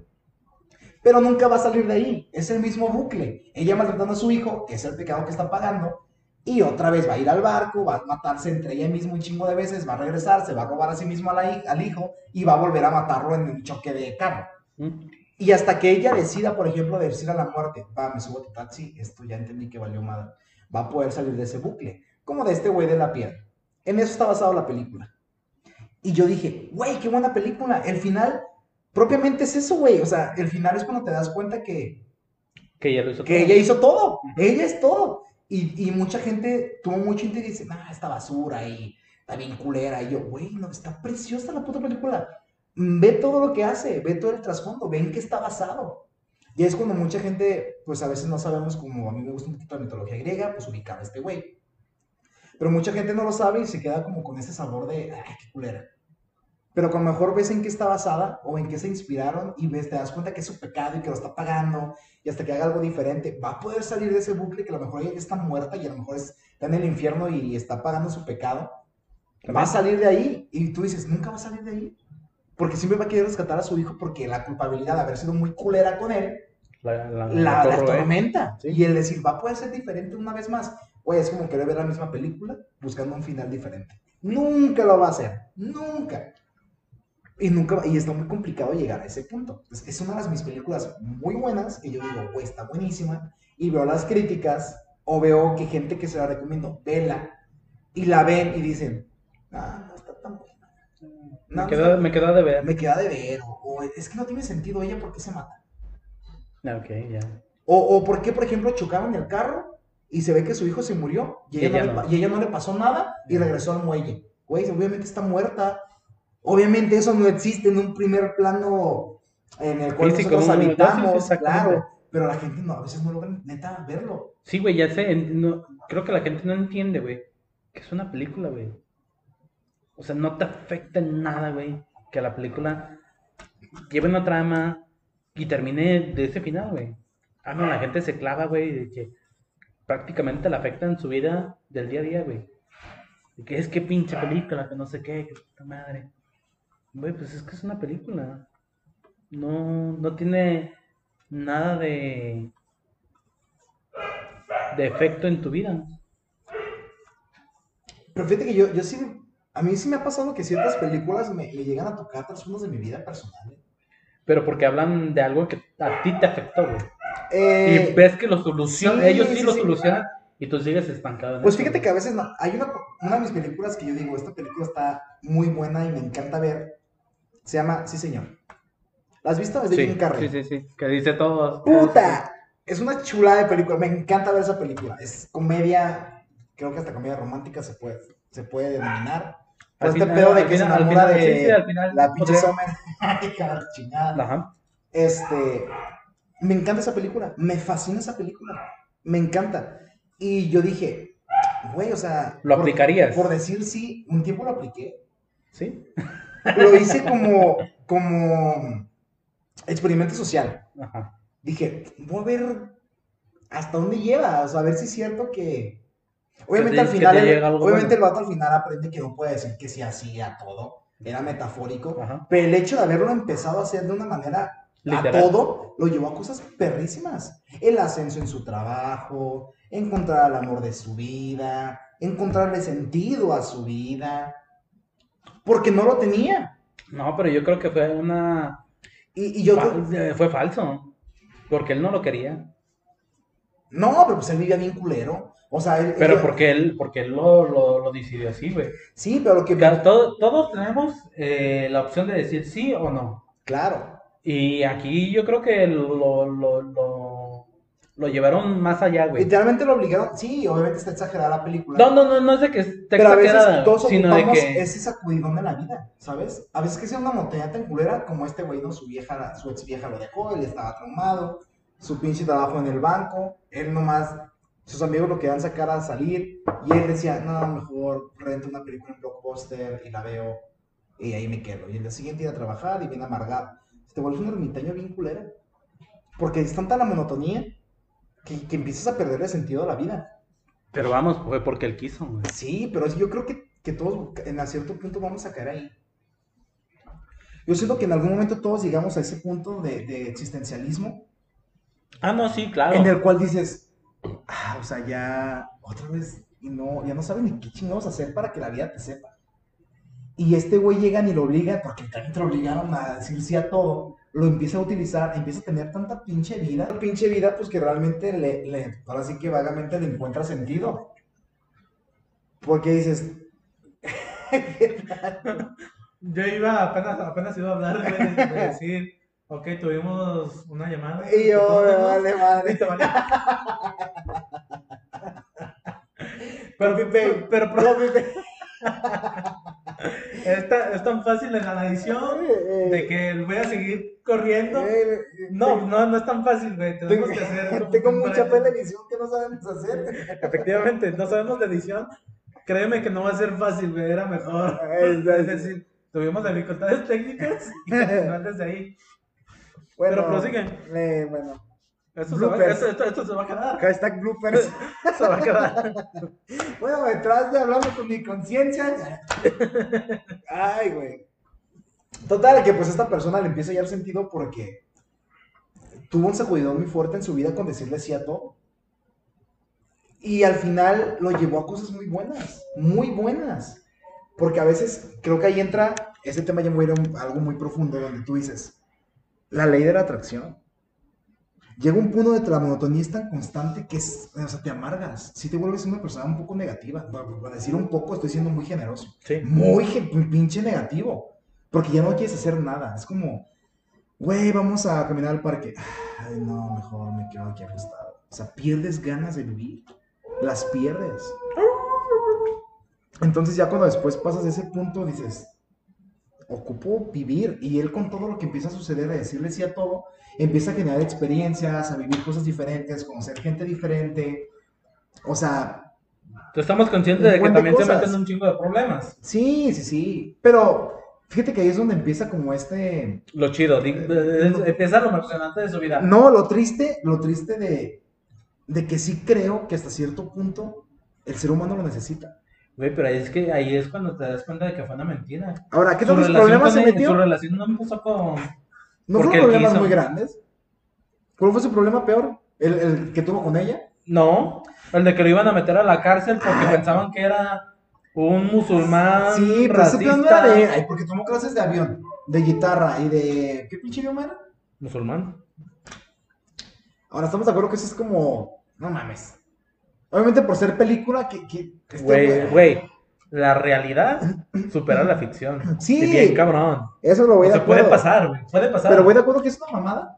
Pero nunca va a salir de ahí, es el mismo bucle. Ella maltratando a su hijo, que es el pecado que está pagando, y otra vez va a ir al barco, va a matarse entre ella misma un chingo de veces, va a regresar, se va a robar a sí mismo a la hi- al hijo y va a volver a matarlo en un choque de carro. ¿Mm? Y hasta que ella decida, por ejemplo, decir a la muerte, va, me subo a tu taxi, esto ya entendí que valió madre, va a poder salir de ese bucle, como de este güey de la piedra. En eso está basado la película. Y yo dije, güey, qué buena película. El final, propiamente es eso, güey. O sea, el final es cuando te das cuenta que, Que ella lo hizo que todo. ella hizo todo. Ella es todo. Y, y mucha gente tuvo mucho interés y dice, nah, esta basura y está bien culera. Y yo, güey, no, está preciosa la puta película. Ve todo lo que hace, ve todo el trasfondo, ve en qué está basado. Y es cuando mucha gente, pues a veces no sabemos, como a mí me gusta un poquito la mitología griega, pues ubicar a este güey. Pero mucha gente no lo sabe y se queda como con ese sabor de, ay, qué culera. Pero con mejor ves en qué está basada o en qué se inspiraron y ves, te das cuenta que es su pecado y que lo está pagando y hasta que haga algo diferente, va a poder salir de ese bucle que a lo mejor ella está muerta y a lo mejor es- está en el infierno y está pagando su pecado. Va a salir de ahí y tú dices, nunca va a salir de ahí. Porque siempre va a querer rescatar a su hijo porque la culpabilidad de haber sido muy culera con él La, la, la, la corroe. tormenta. Sí. Y el decir, va a poder ser diferente una vez más. Güey, es como querer ver la misma película buscando un final diferente. Nunca lo va a hacer. Nunca. Y nunca va- y está muy complicado llegar a ese punto. Es, es una de mis películas muy buenas que yo digo, güey, está buenísima. Y veo las críticas o veo que gente que se la recomiendo, vela. Y la ven y dicen, ah, no está tan buena. No, Me no está- me quedó de ver. me queda de ver. O, o es que no tiene sentido ella por qué se mata. Ah, Ok, ya. O, o por qué, por ejemplo, chocaron el carro y se ve que su hijo se murió y ella, ella no, le, no. pa- y ella no le pasó nada y regresó al muelle. Güey, obviamente está muerta. Obviamente eso no existe en un primer plano en el cual Físico, nosotros habitamos, claro. Pero la gente no, a veces no logra neta verlo. Sí, güey, ya sé. no- creo que la gente no entiende, güey. Que es una película, güey. O sea, no te afecta en nada, güey. Que la película lleve una trama y termine de ese final, güey. Ah, no, la gente se clava, güey, de que prácticamente la afecta en su vida del día a día, güey. De que es que pinche película, que no sé qué, que puta madre. Güey, pues es que es una película. No, no tiene nada de de efecto en tu vida. Pero fíjate que yo, yo sí, a mí sí me ha pasado que ciertas películas me, llegan a tocar trasfondos de mi vida personal. ¿eh? Pero porque hablan de algo que a ti te afectó, güey. Eh, y ves que lo solucionan, sí, ellos sí, sí, lo solucionan Y tú sigues estancado en Pues fíjate que a veces no. Hay una, una de mis películas que yo digo, esta película está muy buena y me encanta ver. Se llama Sí, señor. ¿La has visto? Es de Sí, Jim Carrey. sí, sí, sí. Que dice todo. ¡Puta! Es una chulada de película. Me encanta ver esa película. Es comedia. Creo que hasta comedia romántica se puede, se puede denominar. Al este final- pedo de que se final- al enamora final- de sí, sí, al final la pinche Summer. Ay, cara, chingada. Ajá. Este, me encanta esa película, me fascina esa película, me encanta. Y yo dije, güey, o sea, ¿Lo por- aplicarías? Por, decir sí, un tiempo lo apliqué. Sí. Lo hice como, como experimento social. Ajá. Dije, voy a ver hasta dónde lleva, o sea, a ver si es cierto que... Obviamente te- al final, el- obviamente el vato al final aprende que no puede decir que sí así a todo, era metafórico, Ajá. pero el hecho de haberlo empezado a hacer de una manera Literal. a todo, lo llevó a cosas perrísimas. El ascenso en su trabajo, encontrar al amor de su vida, encontrarle sentido a su vida, porque no lo tenía. No, pero yo creo que fue una. Y, y yo, fal- eh, Fue falso. Porque él no lo quería. no, pero pues él vivía bien culero. O sea, él, Pero él- porque él, porque él lo, lo, lo decidió así, güey. Sí, pero lo que... Todo- todos tenemos eh, la opción de decir sí o no. Claro. Y aquí yo creo que lo, lo, lo, lo llevaron más allá, güey. Literalmente lo obligaron. Sí, obviamente está exagerada la película. No, no, no, no es de que esté Pero a veces exagerada, todos sino de que... ese sacudidón de la vida, ¿sabes? A veces que sea una montaña tan culera como este güey, ¿no? Su vieja, su ex vieja lo dejó, él estaba traumado, su pinche trabajo en el banco, él nomás, sus amigos lo querían sacar a salir, y él decía, no, mejor rento una película en Blockbuster y la veo, y ahí me quedo. Y el día siguiente ir a trabajar y bien amargado. Te vuelves un ermitaño bien culera. Porque es tanta la monotonía que, que empiezas a perder el sentido de la vida. Pero vamos, fue porque él quiso, güey. Sí, pero yo creo que, que todos en a cierto punto vamos a caer ahí. Yo siento que en algún momento todos llegamos a ese punto de, de existencialismo Ah, no, sí, claro. en el cual dices, ah, o sea, ya otra vez, y no, ya no sabes ni qué chingados hacer para que la vida te sepa. Y este güey llega y lo obliga, porque también te lo obligaron a decir sí a todo, lo empieza a utilizar, empieza a tener tanta pinche vida, pinche vida, pues que realmente le, le ahora sí que vagamente le encuentra sentido. Porque dices, Yo iba apenas, apenas iba a hablar, de decir, ok, tuvimos una llamada. y yo, me vale madre. vale. Pero, pero, pero, Copy paste. es, tan, fácil en la edición de que voy a seguir corriendo. Eh, No, no, no es tan fácil, güey. Tenemos Tengo, que hacer. tengo mucha fe en la edición que no sabemos hacer. Efectivamente, no sabemos de edición. Créeme que no va a ser fácil, güey. Era mejor. Es decir, tuvimos dificultades técnicas y desde ahí. Bueno, Pero prosigue. eh, bueno, Esto se, va, Bloopers. esto, esto- esto se va a quedar. hashtag bloopers. Se va a quedar. Bueno, detrás de hablando con mi conciencia. Ay, güey. Total, que pues esta persona le empieza a hallar sentido porque tuvo un sacudidón muy fuerte en su vida con decirle sí a todo. Y al final lo llevó a cosas muy buenas, muy buenas. Porque a veces creo que ahí entra, ese tema ya me voy a ir a un- algo muy profundo donde tú dices, la ley de la atracción. Llega un punto de la monotonía es tan constante que es, o sea, te amargas. Si te vuelves una persona un poco negativa. Para decir un poco, estoy siendo muy generoso. Sí. Muy pinche negativo. Porque ya no quieres hacer nada. Es como, güey, vamos a caminar al parque. Ay, no, mejor me quedo aquí acostado. O sea, pierdes ganas de vivir. Las pierdes. Entonces ya cuando después pasas ese punto dices, ocupo vivir. Y él con todo lo que empieza a suceder, a decirle sí a todo, empieza a generar experiencias, a vivir cosas diferentes, conocer gente diferente. O sea, Estamos conscientes de que también se meten un chingo de problemas. sí, sí, sí. Pero fíjate que ahí es donde empieza como este... Lo chido, di- es- empieza lo emocionante de su vida. No, lo triste, lo triste de, de que sí creo que hasta cierto punto el ser humano lo necesita. Güey, pero es que ahí es cuando te das cuenta de que fue una mentira. Ahora, ¿qué tantos problemas se metió? Su relación no empezó con... ¿No fueron problemas muy grandes? ¿Cuál fue su problema peor? ¿El, el que tuvo con ella? No, el de que lo iban a meter a la cárcel porque Ah. pensaban que era un musulmán Sí, pero ese pedo no era de. Ay, porque tomó clases de avión, de guitarra y de... ¿Qué pinche idioma era? Musulmán. Ahora, estamos de acuerdo que eso es como... No mames. Obviamente por ser película, que... que este Güey, güey, la realidad supera la ficción. Sí. Bien cabrón. Eso lo voy O de sea, puede pasar, güey. Puede pasar. Pero voy de acuerdo que es una mamada.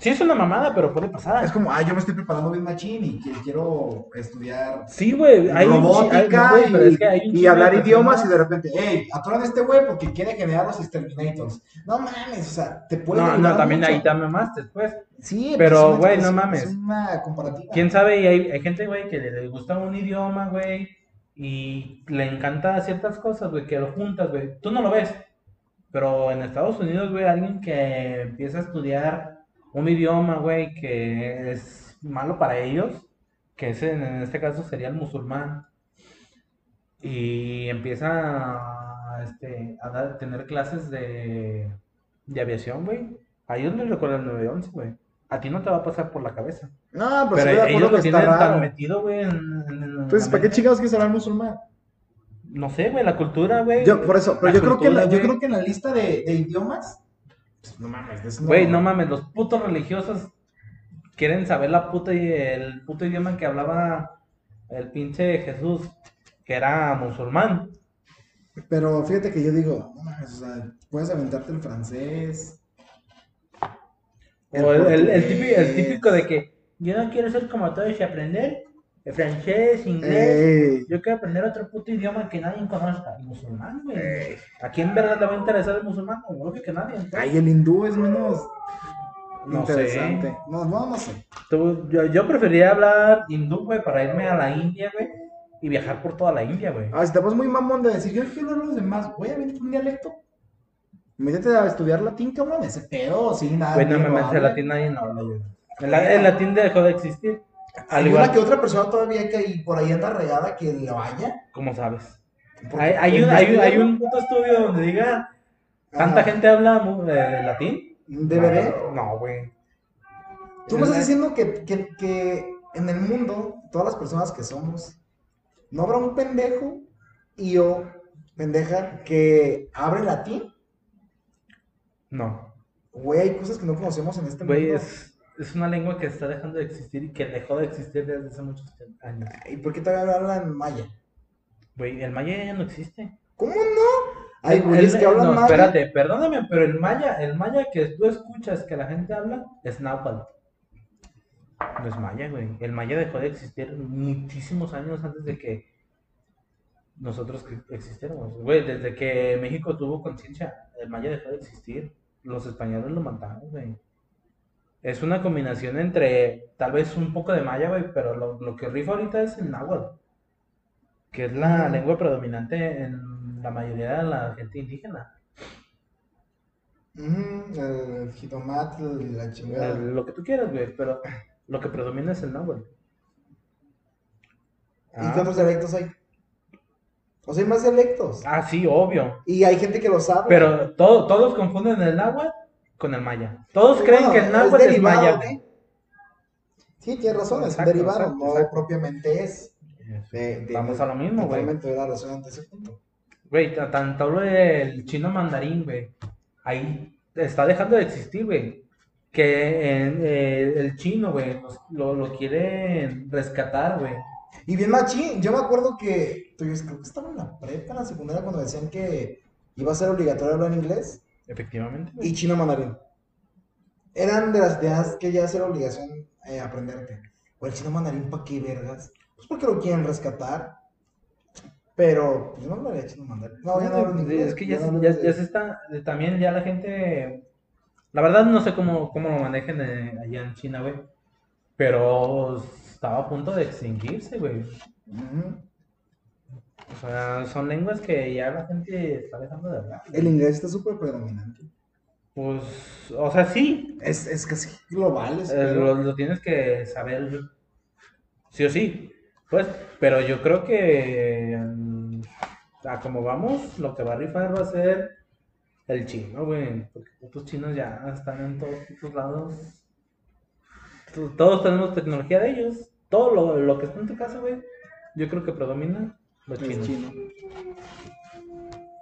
Sí es una mamada, pero puede pasar. Es como, ah, yo me estoy preparando bien machín y que- quiero estudiar Sí, güey. Hay un chi- robótica hay- y, es que hay un y chingo de hablar idiomas y de repente, hey, atoran a este güey porque quiere generar los exterminators. No mames, o sea, te puede No, no, también mucho. ahí te mamaste, pues. Sí, Pero, güey, no mames. Es una comparativa. Quién sabe, y hay, hay gente, güey, que le, le gusta un idioma, güey, y le encanta ciertas cosas, güey, que lo juntas, güey. Tú no lo ves, pero en Estados Unidos, güey, alguien que empieza a estudiar un idioma, güey, que es malo para ellos, que es en, en este caso sería el musulmán, y empieza a, este, a dar- tener clases de, de aviación, güey. Ahí es donde recuerda el 911, güey. A ti no te va a pasar por la cabeza. No, pero, Pero de ellos lo que está tienen tan raro. metido, güey, en, en- en Entonces, la ¿para qué chingados quieres hablar musulmán? No sé, güey, la cultura, güey. Yo, por eso, pero yo creo, que cultura, la, yo creo que en la lista de, de idiomas, pues, no mames, es Güey, no mames, los putos religiosos quieren saber la puta, el puto idioma que hablaba el pinche Jesús, que era musulmán. Pero fíjate que yo digo, no mames, o sea, puedes aventarte el francés. O el, el- el típico, el portugués. típico de que yo no quiero ser como todos y aprender francés, inglés. Ey, Yo quiero aprender otro puto idioma que nadie conozca. El musulmán, güey. ey. ¿A quién verga le va a interesar el musulmán? Obvio que nadie. entonces. Ay, el hindú es menos No sé. interesante. No, no, no sé. Tú- yo, yo preferiría hablar hindú, güey, para irme a la India, güey, y viajar por toda la India, güey. Ah, si te vas muy mamón de decir, yo quiero hablar los demás, voy a ver un dialecto. Métete a estudiar latín, cabrón, ese pedo, sí, nada. Güey, no me metes latín, nadie no habla, güey. El, la- el latín dejó de existir. Al igual, una que otra persona todavía que hay por ahí anda regada que lo vaya. ¿cómo sabes? Hay, hay, un, hay, un- hay un puto estudio donde diga, ¿tanta gente habla eh, latín? ¿Un DVD? No, güey. Tú me estás diciendo que, que, que en el mundo, todas las personas que somos, no habrá un pendejo y yo, pendeja, que abre latín. No. Güey, hay cosas que no conocemos en este Güey, mundo. es, es una lengua que está dejando de existir y que dejó de existir desde hace muchos años. ¿Y por qué te hablan maya? Güey, el maya ya no existe. ¿Cómo no? Hay güeyes que hablan no, maya. espérate, perdóname, pero el maya, el maya que tú escuchas que la gente habla es náhuatl. No es maya, güey. El maya dejó de existir muchísimos años antes de que nosotros existiéramos. Güey, desde que México tuvo conciencia, el maya dejó de existir. Los españoles lo mataron, güey. Es una combinación entre tal vez un poco de maya, güey, pero lo, lo que rifa ahorita es el náhuatl, que es la lengua predominante en la mayoría de la gente indígena. Ujú, el jitomate y la chingada. El- lo que tú quieras, güey, pero lo que predomina es el náhuatl. ¿Y qué otros dialectos hay? O sea, hay más dialectos. Ah, sí, obvio. Y hay gente que lo sabe. Pero todo- todos confunden el náhuatl con el maya. Todos creen que el náhuatl es, derivado maya. Sí, tienes razón, es Exacto, un derivado, exacto, no exacto. propiamente es. De- de- Vamos a lo mismo, güey. Totalmente la razón ante ese punto. Güey, ta- tanto hablo del chino mandarín, güey. Ahí está dejando de existir, güey. Que en, eh, el chino, güey, lo, lo quieren rescatar, güey. Y bien machín, yo me acuerdo que, creo que estaba en la prepa, en la secundaria, cuando decían que iba a ser obligatorio hablar inglés Efectivamente, y chino mandarín. Eran de las ideas que ya era obligación eh, aprenderte. O el chino mandarín, ¿para qué vergas? Pues porque lo quieren rescatar. Pero, pues yo no hablaría chino mandarín. No, ya no hablo inglés. Es que ya, ya, ya se está, también ya la gente, la verdad no sé cómo, cómo lo manejen eh, allá en China, güey, pero estaba a punto de extinguirse, güey. Ujú. O sea, son lenguas que ya la gente está dejando de hablar. El inglés está súper predominante. Pues, o sea, sí, Es, es casi global. ese eh, lo, lo tienes que saber sí o sí, pues, pero yo creo que mm, a como vamos, lo que va a rifar va a ser el chino, güey, porque putos chinos ya están en todos putos lados. To- Todos tenemos tecnología de ellos, todo lo, lo que está en tu casa, güey, yo creo que predomina los Es chinos. chino.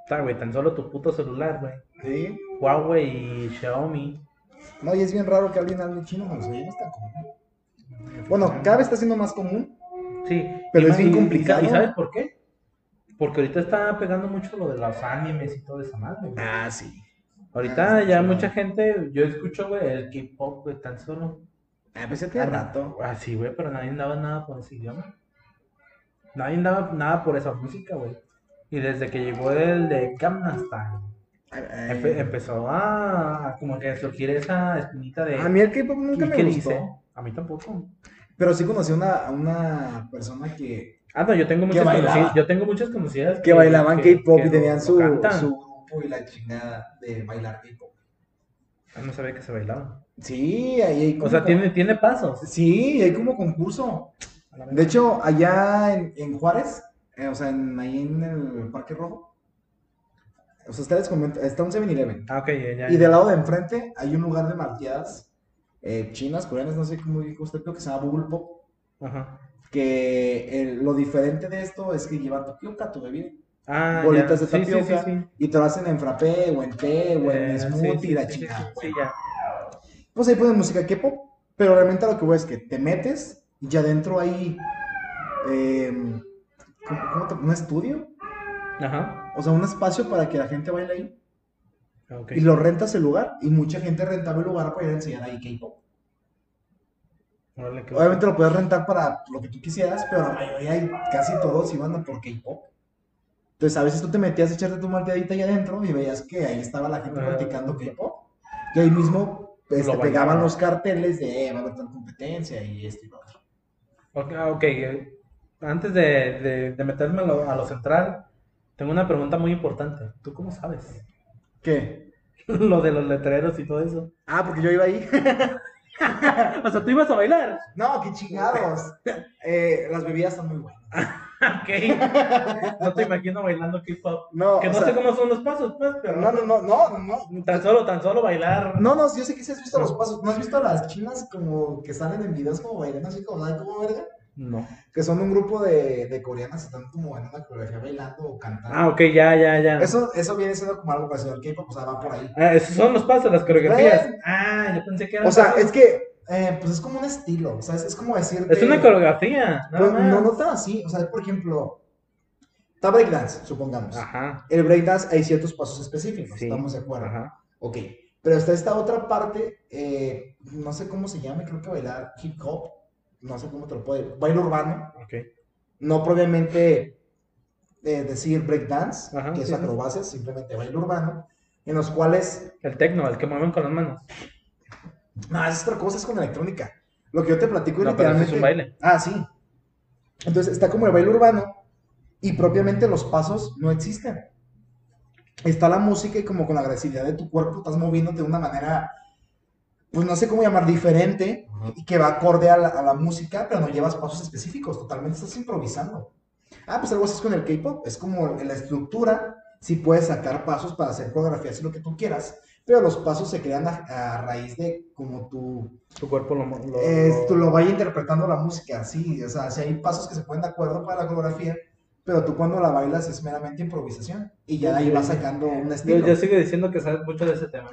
Está, güey, tan solo tu puto celular, güey. Sí. Huawei y Xiaomi. No, y es bien raro que alguien hable chino, no es tan común. Bueno, cada vez está siendo más común, Sí. Pero y es bien complicado. ¿Y sabes por qué? Porque ahorita está pegando mucho lo de los animes y todo esa madre, güey. Ah, sí. Ahorita Ah, ya sí. mucha gente, yo escucho, güey, el K-pop, güey, tan solo. Ah, pues ya tiene rato. Ah, sí, güey, pero nadie daba nada por ese idioma. Nadie daba nada por esa música, güey. Y desde que llegó el de Ay, empe- empezó a, a como que surgir esa espinita de... A mí el K-pop nunca ¿y me gustó. dice? A mí tampoco. Pero sí conocí a una, una persona que, Ah, no, yo tengo muchas conocidas, yo tengo muchas conocidas que bailaban K-pop y tenían su, su grupo y la chingada de bailar K-pop. Ah, no sabía que se bailaba. Sí, ahí hay como O sea, tiene, tiene pasos. Sí, hay como concurso. De hecho, allá en, en Juárez, eh, o sea, en- ahí en el Parque Rojo, o sea, está, está un 7-Eleven. Ah, ok, ya, ya. Y del lado de enfrente hay un lugar de malteadas eh, chinas, coreanas, no sé cómo dijo usted, creo que se llama Bubble Pop. Ajá. Que el- lo diferente de esto es que lleva tapioca, tu bebida. Ah, Bolitas de ya. Sí, sí, tapioca. sí. Y te lo hacen en frappé, o en té, o en Eh, smoothie, la sí, sí, ya. Pues ahí ponen música K-pop, pero realmente lo que voy es que te metes y adentro hay. ¿cómo, cómo te- ¿Un estudio? Ajá. O sea, un espacio para que la gente baile ahí. Ok. Y lo rentas el lugar. Y mucha gente rentaba el lugar para ir a enseñar ahí K-pop. Obviamente lo puedes rentar para lo que tú quisieras, pero la mayoría, y casi todos iban por K-pop. Entonces, a veces tú te metías a echarte tu malteadita ahí adentro y veías que ahí estaba la gente Ah. practicando K-pop. Y ahí mismo este, Lo pegaban los carteles de eh, va a haber tal competencia y esto y lo. Ok, ah, eh, Antes de, de, de meterme a lo, a lo central, tengo una pregunta muy importante. ¿Tú cómo sabes? ¿Qué? lo de los letreros y todo eso. Ah, porque yo iba ahí. O sea, tú ibas a bailar. no, qué chingados. Eh, las bebidas están muy buenas. Ok. No te imagino bailando K-pop. No, Que no sea, sé cómo son los pasos, pues, pero. no, no, no, no, no. Tan solo, tan solo bailar. No, no, yo sé que sí has visto los pasos. ¿No has visto a las chinas como que salen en videos como bailando así como, ¿sabes cómo verga? No. Que son un grupo de, de coreanas que están como en una coreografía bailando o cantando. Ah, ok, ya, ya, ya. Eso, eso viene siendo como algo parecido al K-pop, o sea, va por ahí. Ah, esos son los pasos, las coreografías. Ah, yo pensé que eran O sea, pasos. es que, eh, pues es como un estilo, o sea, es, como decirte... Es una coreografía. nada Pues, no, no tan así, o sea, por ejemplo, está breakdance, supongamos. Ajá. El breakdance hay ciertos pasos específicos, Sí. estamos de acuerdo. Ajá. Ok, pero está esta otra parte, eh, no sé cómo se llama, creo que bailar hip hop, no sé cómo te lo puedo baile urbano, Ok. no propiamente eh, decir breakdance, Ajá, que es sí. acrobacias, simplemente baile urbano, en los cuales, El tecno, el que mueven con las manos. No, es otra cosa, es con electrónica. Lo que yo te platico No, pero literalmente... es un baile. Ah, sí. Entonces está como el baile urbano y propiamente los pasos no existen. Está la música y como con la agresividad de tu cuerpo estás moviéndote de una manera, pues no sé cómo llamar, diferente y que va acorde a la, a la música, pero no llevas pasos específicos, totalmente estás improvisando. Ah, pues algo así es con el K-pop, es como en la estructura, sí puedes sacar pasos para hacer coreografías y lo que tú quieras, pero los pasos se crean a, a raíz de como tu, Tu cuerpo lo. lo, es, tú lo vaya interpretando la música, sí, o sea, si hay pasos que se ponen de acuerdo para la coreografía, pero tú cuando la bailas es meramente improvisación y ya de ahí vas sacando un Yo, estilo. yo sigo diciendo que sabes mucho de ese tema.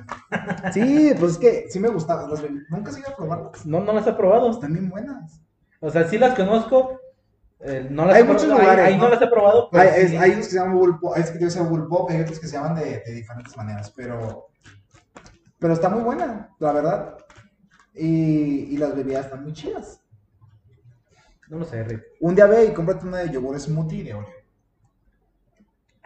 Sí, pues es que sí me gustaba, las- nunca se iba a probarlas, No, no las he probado. están bien buenas. O sea, sí las conozco. eh, no las Hay he muchos lugares, Ahí, no ¿no? las he probado. pero Hay, sí. es- hay unos que se llaman Bull Pop, hay que se llaman Bull Pop, hay otros que se llaman de, de diferentes maneras, pero, pero está muy buena, la verdad. Y, y las bebidas están muy chidas. No lo sé, Rick. Un día ve y cómprate una de yogur smoothie de Oreo.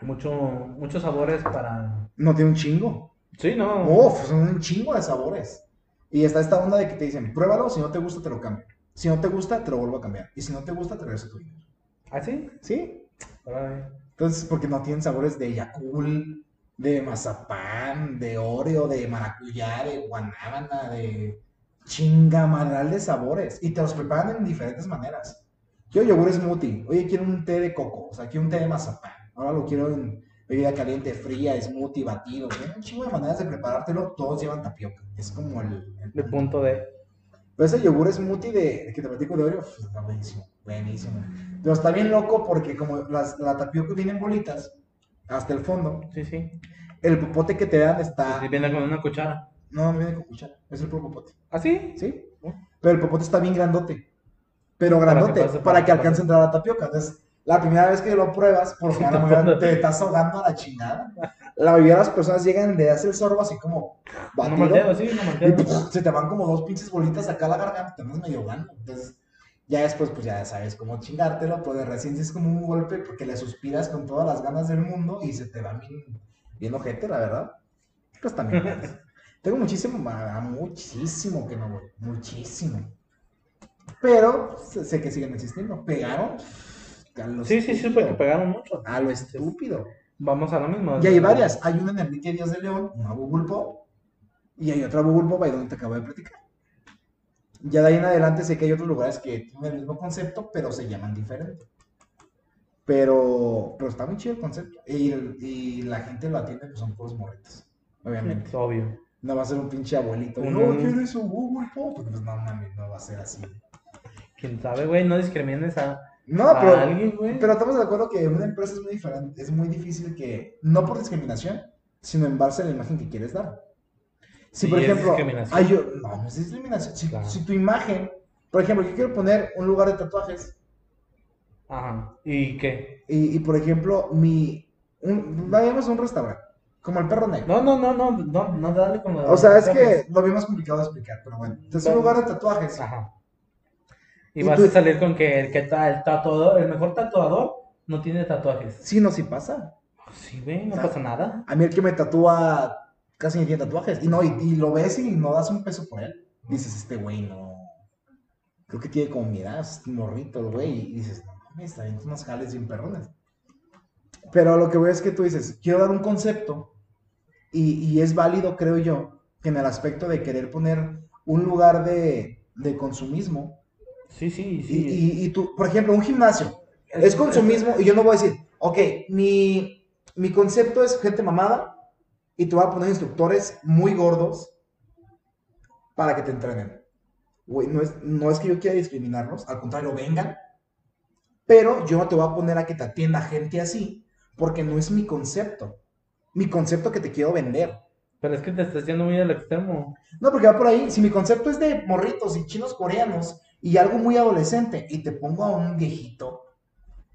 Mucho, muchos sabores para. No tiene un chingo. Sí, no. Uf, son un chingo de sabores. Y está esta onda de que te dicen, pruébalo, si no te gusta te lo cambio. Si no te gusta, te lo vuelvo a cambiar. Y si no te gusta, te regreso tu dinero. ¿Ah, sí? ¿Sí? Entonces, porque no tienen sabores de Yakul, de mazapán, de Oreo, de maracuyá, de guanábana, de chingamadral de sabores. Y te los preparan en diferentes maneras. Quiero yogur smoothie. Oye, quiero un té de coco. O sea, quiero un té de mazapán. Ahora lo quiero en bebida caliente, fría, smoothie, batido. Tienen un chingo de maneras de preparártelo. Todos llevan tapioca. Es como el... el De punto de. pero ese yogur smoothie de, que te platico de Oreo, pues, está buenísimo, buenísimo. Pero está bien loco porque como las, la tapioca viene en bolitas hasta el fondo, Sí, sí. el popote que te dan está... Y viene con una cuchara. No, no viene con cuchara, es el puro popote, ¿Ah, sí? ¿sí? Pero el popote está bien grandote. pero Para que grandote, para, que alcance a entrar a la tapioca. Entonces, la primera vez que lo pruebas, por general, te estás ahogando a la chingada. La mayoría de las personas llegan, le das el sorbo así como No batido, malteo, sí, no y malteo. puf, se te van como dos pinches bolitas acá a la garganta, te andas medio ahogando. Entonces, ya después, pues ya sabes cómo chingártelo, pues de recién es como un golpe porque le suspiras con todas las ganas del mundo y se te va bien, bien ojete, la verdad. Pues también. Tengo muchísimo, ma- muchísimo que no voy, muchísimo. Pero sé, que siguen existiendo. Pegaron. a lo Sí, sí, sí, pegaron mucho. A lo estúpido. Vamos a lo mismo. Y hay varias. Hay una en Enrique Díaz de León, una Pop, y hay otra Pop ahí donde te acabo de platicar. Ya de ahí en adelante sé que hay otros lugares que tienen el mismo concepto, pero se llaman diferente. Pero, pero está muy chido el concepto. Y, y la gente lo atiende, pues son puros morritos. Obviamente. Es obvio. No va a ser un pinche abuelito. Un- No, ¿quieres su Google Pop? Pues no mames, no va a ser así. Quién sabe, güey, no discrimines a, No, a pero, alguien, güey. pero estamos de acuerdo que una empresa es muy diferente. Es muy difícil que, no por discriminación, sino en base a la imagen que quieres dar. Si, Sí, por es ejemplo, hay yo- no, no es discriminación. Si, Claro. si tu imagen, por ejemplo, yo quiero poner un lugar de tatuajes Ajá. ¿Y qué? y, y, por ejemplo, mi, un, vayamos a un restaurante, como el perro negro. No, no, no, no, no, no dale como. O sea, es que lo vi más complicado de explicar, pero bueno. Entonces, un lugar de tatuajes. Ajá. Y, Y vas tú- a salir con que el que ta- el tatuador, el mejor tatuador no tiene tatuajes. Sí, no, sí pasa. Sí, güey, no pasa nada. A mí el que me tatúa casi ni tiene tatuajes. Y no, y, y lo ves y no das un peso por él. Dices, este güey no. Creo que tiene como mi edad, es un morrito el güey. Y dices, no mames, está bien unos jales bien perrones. Pero lo que voy es que tú dices, quiero dar un concepto. Y, y es válido, creo yo, que en el aspecto de querer poner un lugar de, de consumismo. Sí, sí, sí. y, y tú, por ejemplo, un gimnasio. Es consumismo y yo no voy a decir, ok, mi, mi concepto es gente mamada y te voy a poner instructores muy gordos para que te entrenen. Güey, no es, no es que yo quiera discriminarlos, al contrario, vengan, pero yo no te voy a poner a que te atienda gente así porque no es mi concepto. Mi concepto que te quiero vender. Pero es que te estás yendo muy al extremo. No, porque va por ahí. Si mi concepto es de morritos y chinos coreanos y algo muy adolescente y te pongo a un viejito,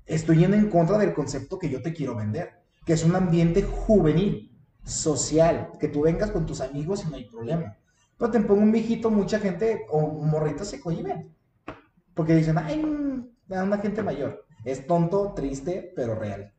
estoy yendo en contra del concepto que yo te quiero vender, que es un ambiente juvenil, social, que tú vengas con tus amigos y no hay problema. Pero te pongo un viejito, mucha gente o un morrito se cohiben. Porque dicen, ay, mm, una gente mayor. Es tonto, triste, pero real.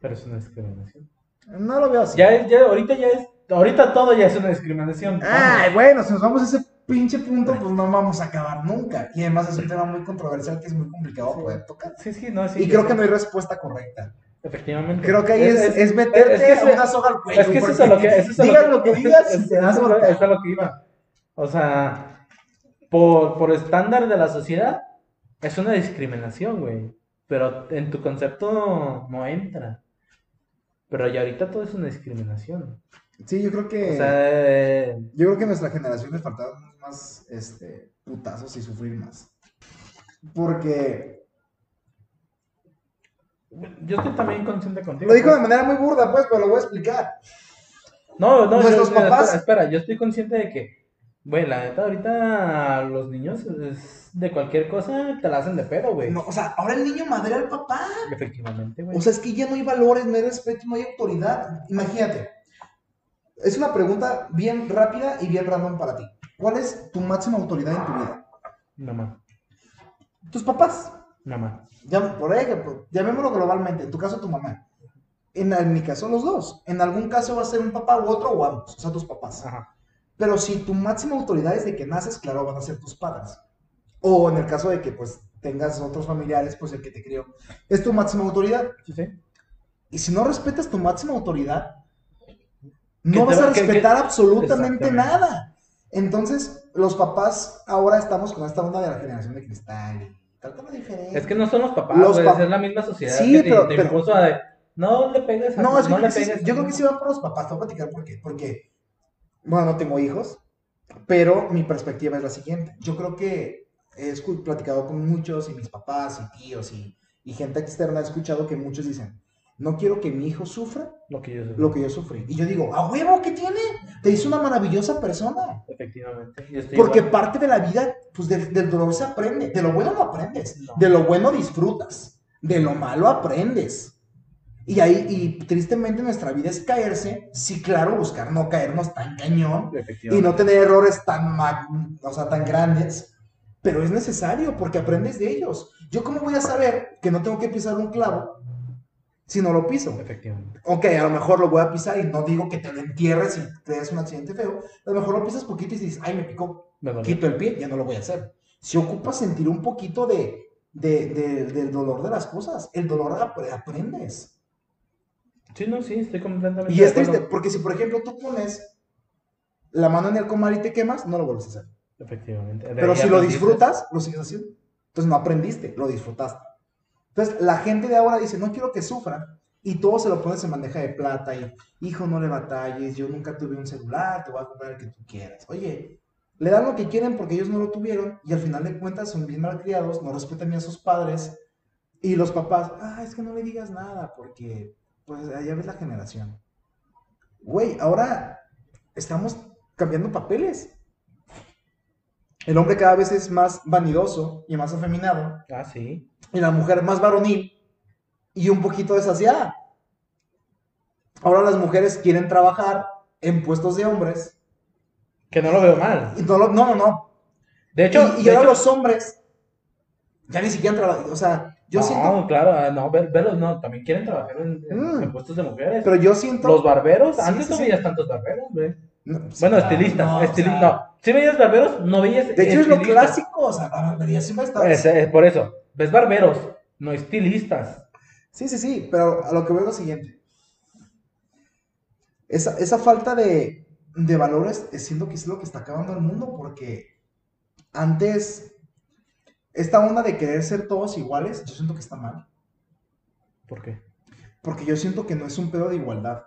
Pero es una discriminación. No lo veo así. Ya, ya, ahorita ya es. Ahorita todo ya es una discriminación. Ay, bueno, si nos vamos a ese pinche punto, pues no vamos a acabar nunca. Y además es un tema muy controversial que es muy complicado Sí. poder tocar. Sí, sí, no, sí. y creo que no hay respuesta correcta. Efectivamente. Creo que ahí es, es, meterte es que eso- una soga al cuello. Es que eso es a lo que. Eso es digas lo que digas, es, te das eso- golpe. es a lo que iba. O sea, por, por estándar de la sociedad, es una discriminación, güey. Pero en tu concepto no entra. Pero ya ahorita todo es una discriminación. Sí, yo creo que. O sea, eh, yo creo que a nuestra generación le faltaban más este, putazos y sufrir más. Porque. Yo estoy también consciente contigo. Lo dijo de pues. manera muy burda, pues, pero lo voy a explicar. No, no, Nuestros yo- espera, papás- Espera, yo estoy consciente de que, güey, la neta, ahorita los niños es de cualquier cosa te la hacen de pedo, güey. No, o sea, ahora el niño madre al papá. Efectivamente, güey. O sea, es que ya no hay valores, no hay respeto, no hay autoridad. Imagínate. Es una pregunta bien rápida y bien random para ti. ¿Cuál es tu máxima autoridad en tu vida? Mamá, Tus papás. Mamá. Ya, por ejemplo, llamémoslo globalmente. En tu caso, tu mamá. En, en mi caso, los dos. En algún caso va a ser un papá u otro o ambos. O sea, tus papás. Ajá. Pero si tu máxima autoridad es de que naces, claro, van a ser tus padres. O en el caso de que, pues, tengas otros familiares, pues el que te crió. Es tu máxima autoridad. Sí, sí. Y si no respetas tu máxima autoridad, ¿Qué no vas va- a respetar absolutamente nada. Entonces, los papás ahora estamos con esta onda de la generación de cristal y trátalo diferente. Es que no son los papás, Los es la misma sociedad Sí, que te, pero- te pero- impuso a no le pegues a No, es que no yo le creo que sí- pegues. yo creo que sí van por los papás, te voy a platicar por qué. Porque, bueno, no tengo hijos, pero mi perspectiva es la siguiente. Yo creo que he platicado con muchos y mis papás y tíos y, y gente externa, he escuchado que muchos dicen, No quiero que mi hijo sufra Lo que yo sé. lo que yo sufrí. Y yo digo, ¿a huevo qué tiene? Te hizo una maravillosa persona. Efectivamente. Porque igual. parte de la vida, pues del, del dolor se aprende. De lo bueno no aprendes. No. De lo bueno disfrutas. De lo malo aprendes. Y ahí, y tristemente nuestra vida es caerse. Sí, claro, buscar no caernos tan cañón. Y no tener errores tan, mag- o sea, tan grandes. Pero es necesario porque aprendes de ellos. Yo cómo voy a saber que no tengo que pisar un clavo si no lo piso. Efectivamente. Ok, a lo mejor lo voy a pisar y no digo que te lo entierres y te des un accidente feo. A lo mejor lo pisas poquito y dices, ay, me picó, Me quito el pie, ya no lo voy a hacer. Si ocupas sentir un poquito de, de- de- del dolor de las cosas, el dolor apre- aprendes. Sí, no, sí, estoy completamente Y es triste, porque si por ejemplo tú pones la mano en el comal y te quemas, no lo vuelves a hacer. Efectivamente. Pero si lo disfrutas, lo sigues haciendo. Entonces no aprendiste, lo disfrutaste. Entonces la gente de ahora dice, no quiero que sufra. Y todo se lo pones en bandeja de plata y, hijo, no le batalles, yo nunca tuve un celular, te voy a comprar el que tú quieras. Oye, le dan lo que quieren porque ellos no lo tuvieron y al final de cuentas son bien malcriados, no respetan ni a sus padres. Y los papás, ah, es que no le digas nada porque, pues, allá ves la generación. Güey, ahora estamos cambiando papeles. El hombre cada vez es más vanidoso y más afeminado, Ah, sí. y la mujer más varonil y un poquito desasiada. Ahora las mujeres quieren trabajar en puestos de hombres. Que no lo veo mal. Y no, lo- no, no, no. De hecho, y y de ahora hecho- los hombres ya ni siquiera trabajan. O sea, yo no, siento. claro, ah, no, verlos no, también quieren trabajar en, en- Mm. en puestos de mujeres. Pero yo siento. Los barberos, Sí, antes sí, no sí. veías tantos barberos, güey. No, Bueno, estilistas, no, o estilistas, sea, no. Si veías barberos, no veías De hecho, es lo estilistas. clásico. O sea, la barbería siempre está. Es, es por eso, ves barberos, no estilistas. Sí, sí, sí, pero a lo que veo es lo siguiente. Esa, esa falta de, de valores es siento que es lo que está acabando el mundo, porque antes, esta onda de querer ser todos iguales, yo siento que está mal. ¿Por qué? Porque yo siento que no es un pedo de igualdad,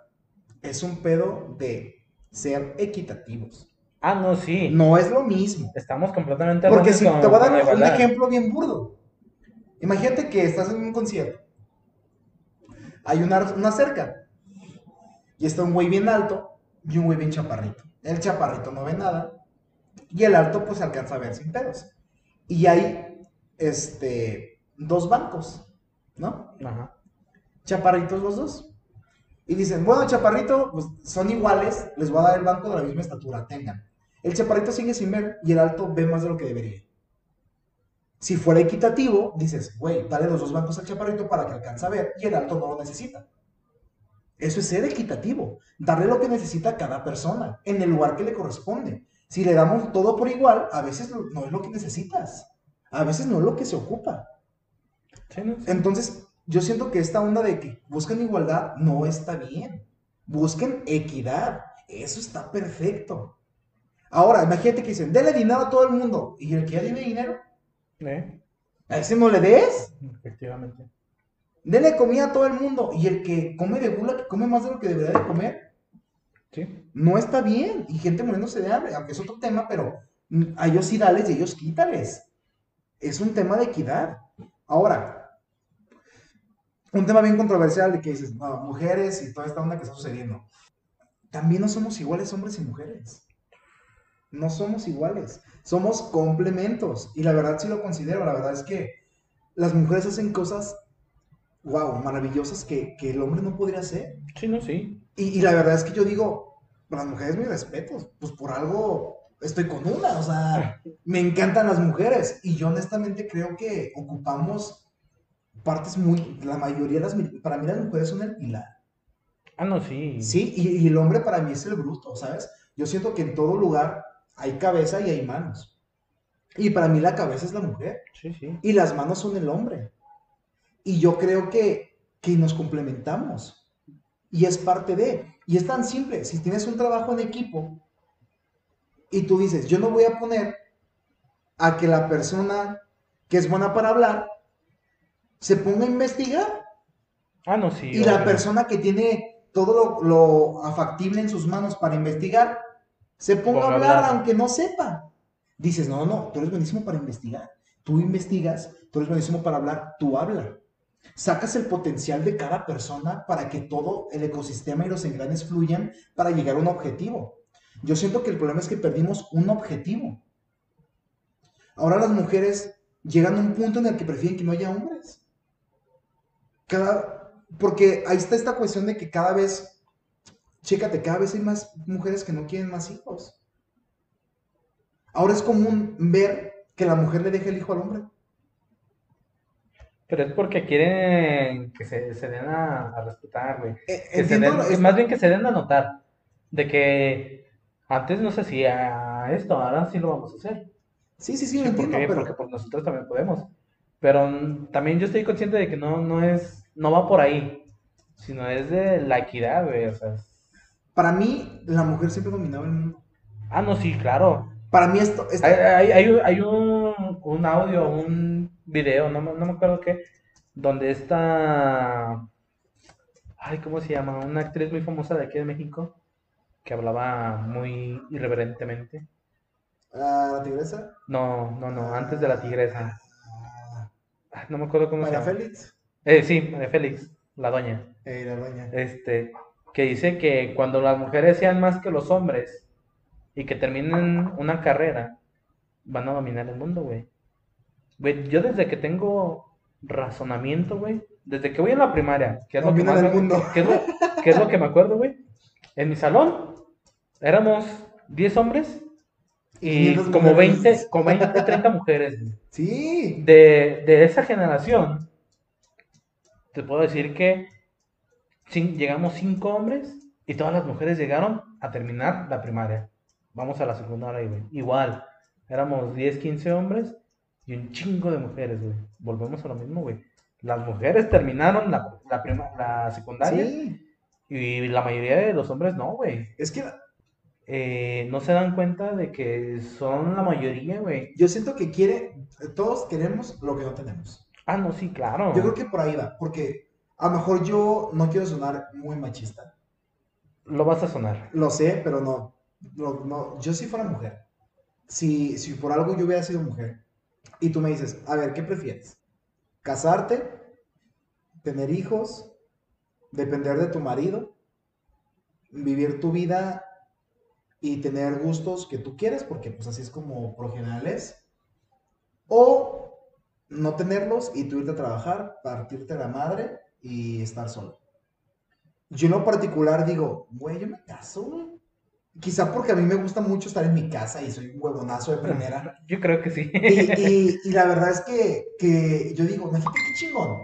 es un pedo de ser equitativos. Ah, no, sí. No es lo mismo. Estamos completamente Porque si con- te voy a dar un ejemplo bien burdo. Imagínate que estás en un concierto. Hay una, una cerca. Y está un güey bien alto y un güey bien chaparrito. El chaparrito no ve nada. Y el alto pues alcanza a ver sin pedos. Y hay este, dos bancos, ¿no? Ajá. Chaparritos los dos. Y dicen, bueno, chaparrito, pues son iguales, les voy a dar el banco de la misma estatura, tengan. El chaparrito sigue sin ver y el alto ve más de lo que debería. Si fuera equitativo, dices, güey, dale los dos bancos al chaparrito para que alcance a ver y el alto no lo necesita. Eso es ser equitativo, darle lo que necesita a cada persona en el lugar que le corresponde. Si le damos todo por igual, a veces no es lo que necesitas, a veces no es lo que se ocupa. Entonces, yo siento que esta onda de que buscan igualdad no está bien. Busquen equidad. Eso está perfecto. Ahora, imagínate que dicen, dele dinero a todo el mundo. Y el que ya tiene dinero, ¿Eh? a ese no le des. Efectivamente. Dele comida a todo el mundo. Y el que come de gula, que come más de lo que debería de comer, Sí. no está bien. Y gente muriéndose de hambre, aunque es otro tema, pero a ellos sí dales y a ellos quítales. Es un tema de equidad. Ahora, un tema bien controversial de que dices, no, mujeres y toda esta onda que está sucediendo. También no somos iguales hombres y mujeres. No somos iguales. Somos complementos. Y la verdad sí lo considero. La verdad es que las mujeres hacen cosas, wow, maravillosas que, que el hombre no podría hacer. Sí, no, sí. Y, y la verdad es que yo digo, las mujeres, mis respetos, pues por algo estoy con una, o sea, me encantan las mujeres y yo honestamente creo que ocupamos partes muy, la mayoría de las, para mí las mujeres son el pilar, Ah, no, sí. ¿sí? Y, y el hombre para mí es el bruto, ¿sabes? Yo siento que en todo lugar hay cabeza y hay manos. Y para mí la cabeza es la mujer Sí, sí. y las manos son el hombre. Y yo creo que, que nos complementamos. Y es parte de. Y es tan simple. Si tienes un trabajo en equipo y tú dices, yo no voy a poner a que la persona que es buena para hablar se ponga a investigar Ah, no, sí. y la persona que tiene todo lo, lo afactible en sus manos para investigar se ponga a hablar hablar. aunque no sepa. Dices, no, no, tú eres buenísimo para investigar. Tú investigas, tú eres buenísimo para hablar, tú habla. Sacas el potencial de cada persona para que todo el ecosistema y los engranes fluyan para llegar a un objetivo. Yo siento que el problema es que perdimos un objetivo. Ahora las mujeres llegan a un punto en el que prefieren que no haya hombres. Cada, porque ahí está esta cuestión de que cada vez, chécate, cada vez hay más mujeres que no quieren más hijos. Ahora es común ver que la mujer le deja el hijo al hombre. Pero es porque quieren que se, se den a, a respetar, güey. Eh, es- más bien que se den a notar de que antes no se hacía esto, ahora sí lo vamos a hacer. Sí, sí, sí, Sí, ¿por entiendo, qué? pero Porque pues, nosotros también podemos. Pero también yo estoy consciente de que no, no es, no va por ahí, sino es de la equidad, güey. O sea, para mí la mujer siempre dominaba el mundo. ah, no, sí, claro. Para mí esto, esto- Hay, hay, hay un- hay un, un audio, un video, no, me- no me acuerdo qué, donde está, ay, ¿cómo se llama? Una actriz muy famosa de aquí de México, que hablaba muy irreverentemente. la tigresa, No, no, no, antes de la tigresa. Ah, No me acuerdo cómo se María llama. Félix, Eh, sí, María Félix, la doña. eh, la doña. Este, que dice que cuando las mujeres sean más que los hombres y que terminen una carrera, van a dominar el mundo, güey. Güey, yo desde que tengo razonamiento, güey, desde que voy en la primaria, que es lo que más me- mundo. es lo, que es lo que me acuerdo, güey. En mi salón éramos 10 hombres y 500 como mujeres. 20, como 20, 30 mujeres. Sí, De, de esa generación, te puedo decir que llegamos cinco hombres y todas las mujeres llegaron a terminar la primaria. Vamos a la secundaria, güey. Igual, éramos 10, 15 hombres y un chingo de mujeres, güey. Volvemos a lo mismo, güey. Las mujeres terminaron la, la, prima- la secundaria sí. y la mayoría de los hombres no, güey. Es que Eh, no se dan cuenta de que son la mayoría, güey. yo siento que quiere, todos queremos lo que no tenemos. Ah, no, sí, claro. Yo creo que por ahí va, porque a lo mejor yo no quiero sonar muy machista. Lo vas a sonar. Lo sé, pero no. no, no. Yo si fuera mujer, si, si por algo yo hubiera sido mujer, y tú me dices, a ver, ¿qué prefieres? ¿Casarte? ¿Tener hijos? ¿Depender de tu marido? ¿Vivir tu vida y tener gustos que tú quieres? Porque pues así es como por lo general es. O no tenerlos y tú irte a trabajar, partirte la madre y estar solo. Yo en lo particular digo, güey, yo me caso, güey. Quizá porque a mí me gusta mucho estar en mi casa y soy un huevonazo de primera. Yo creo que sí. Y, y- y la verdad es que, que yo digo, imagínate qué chingón.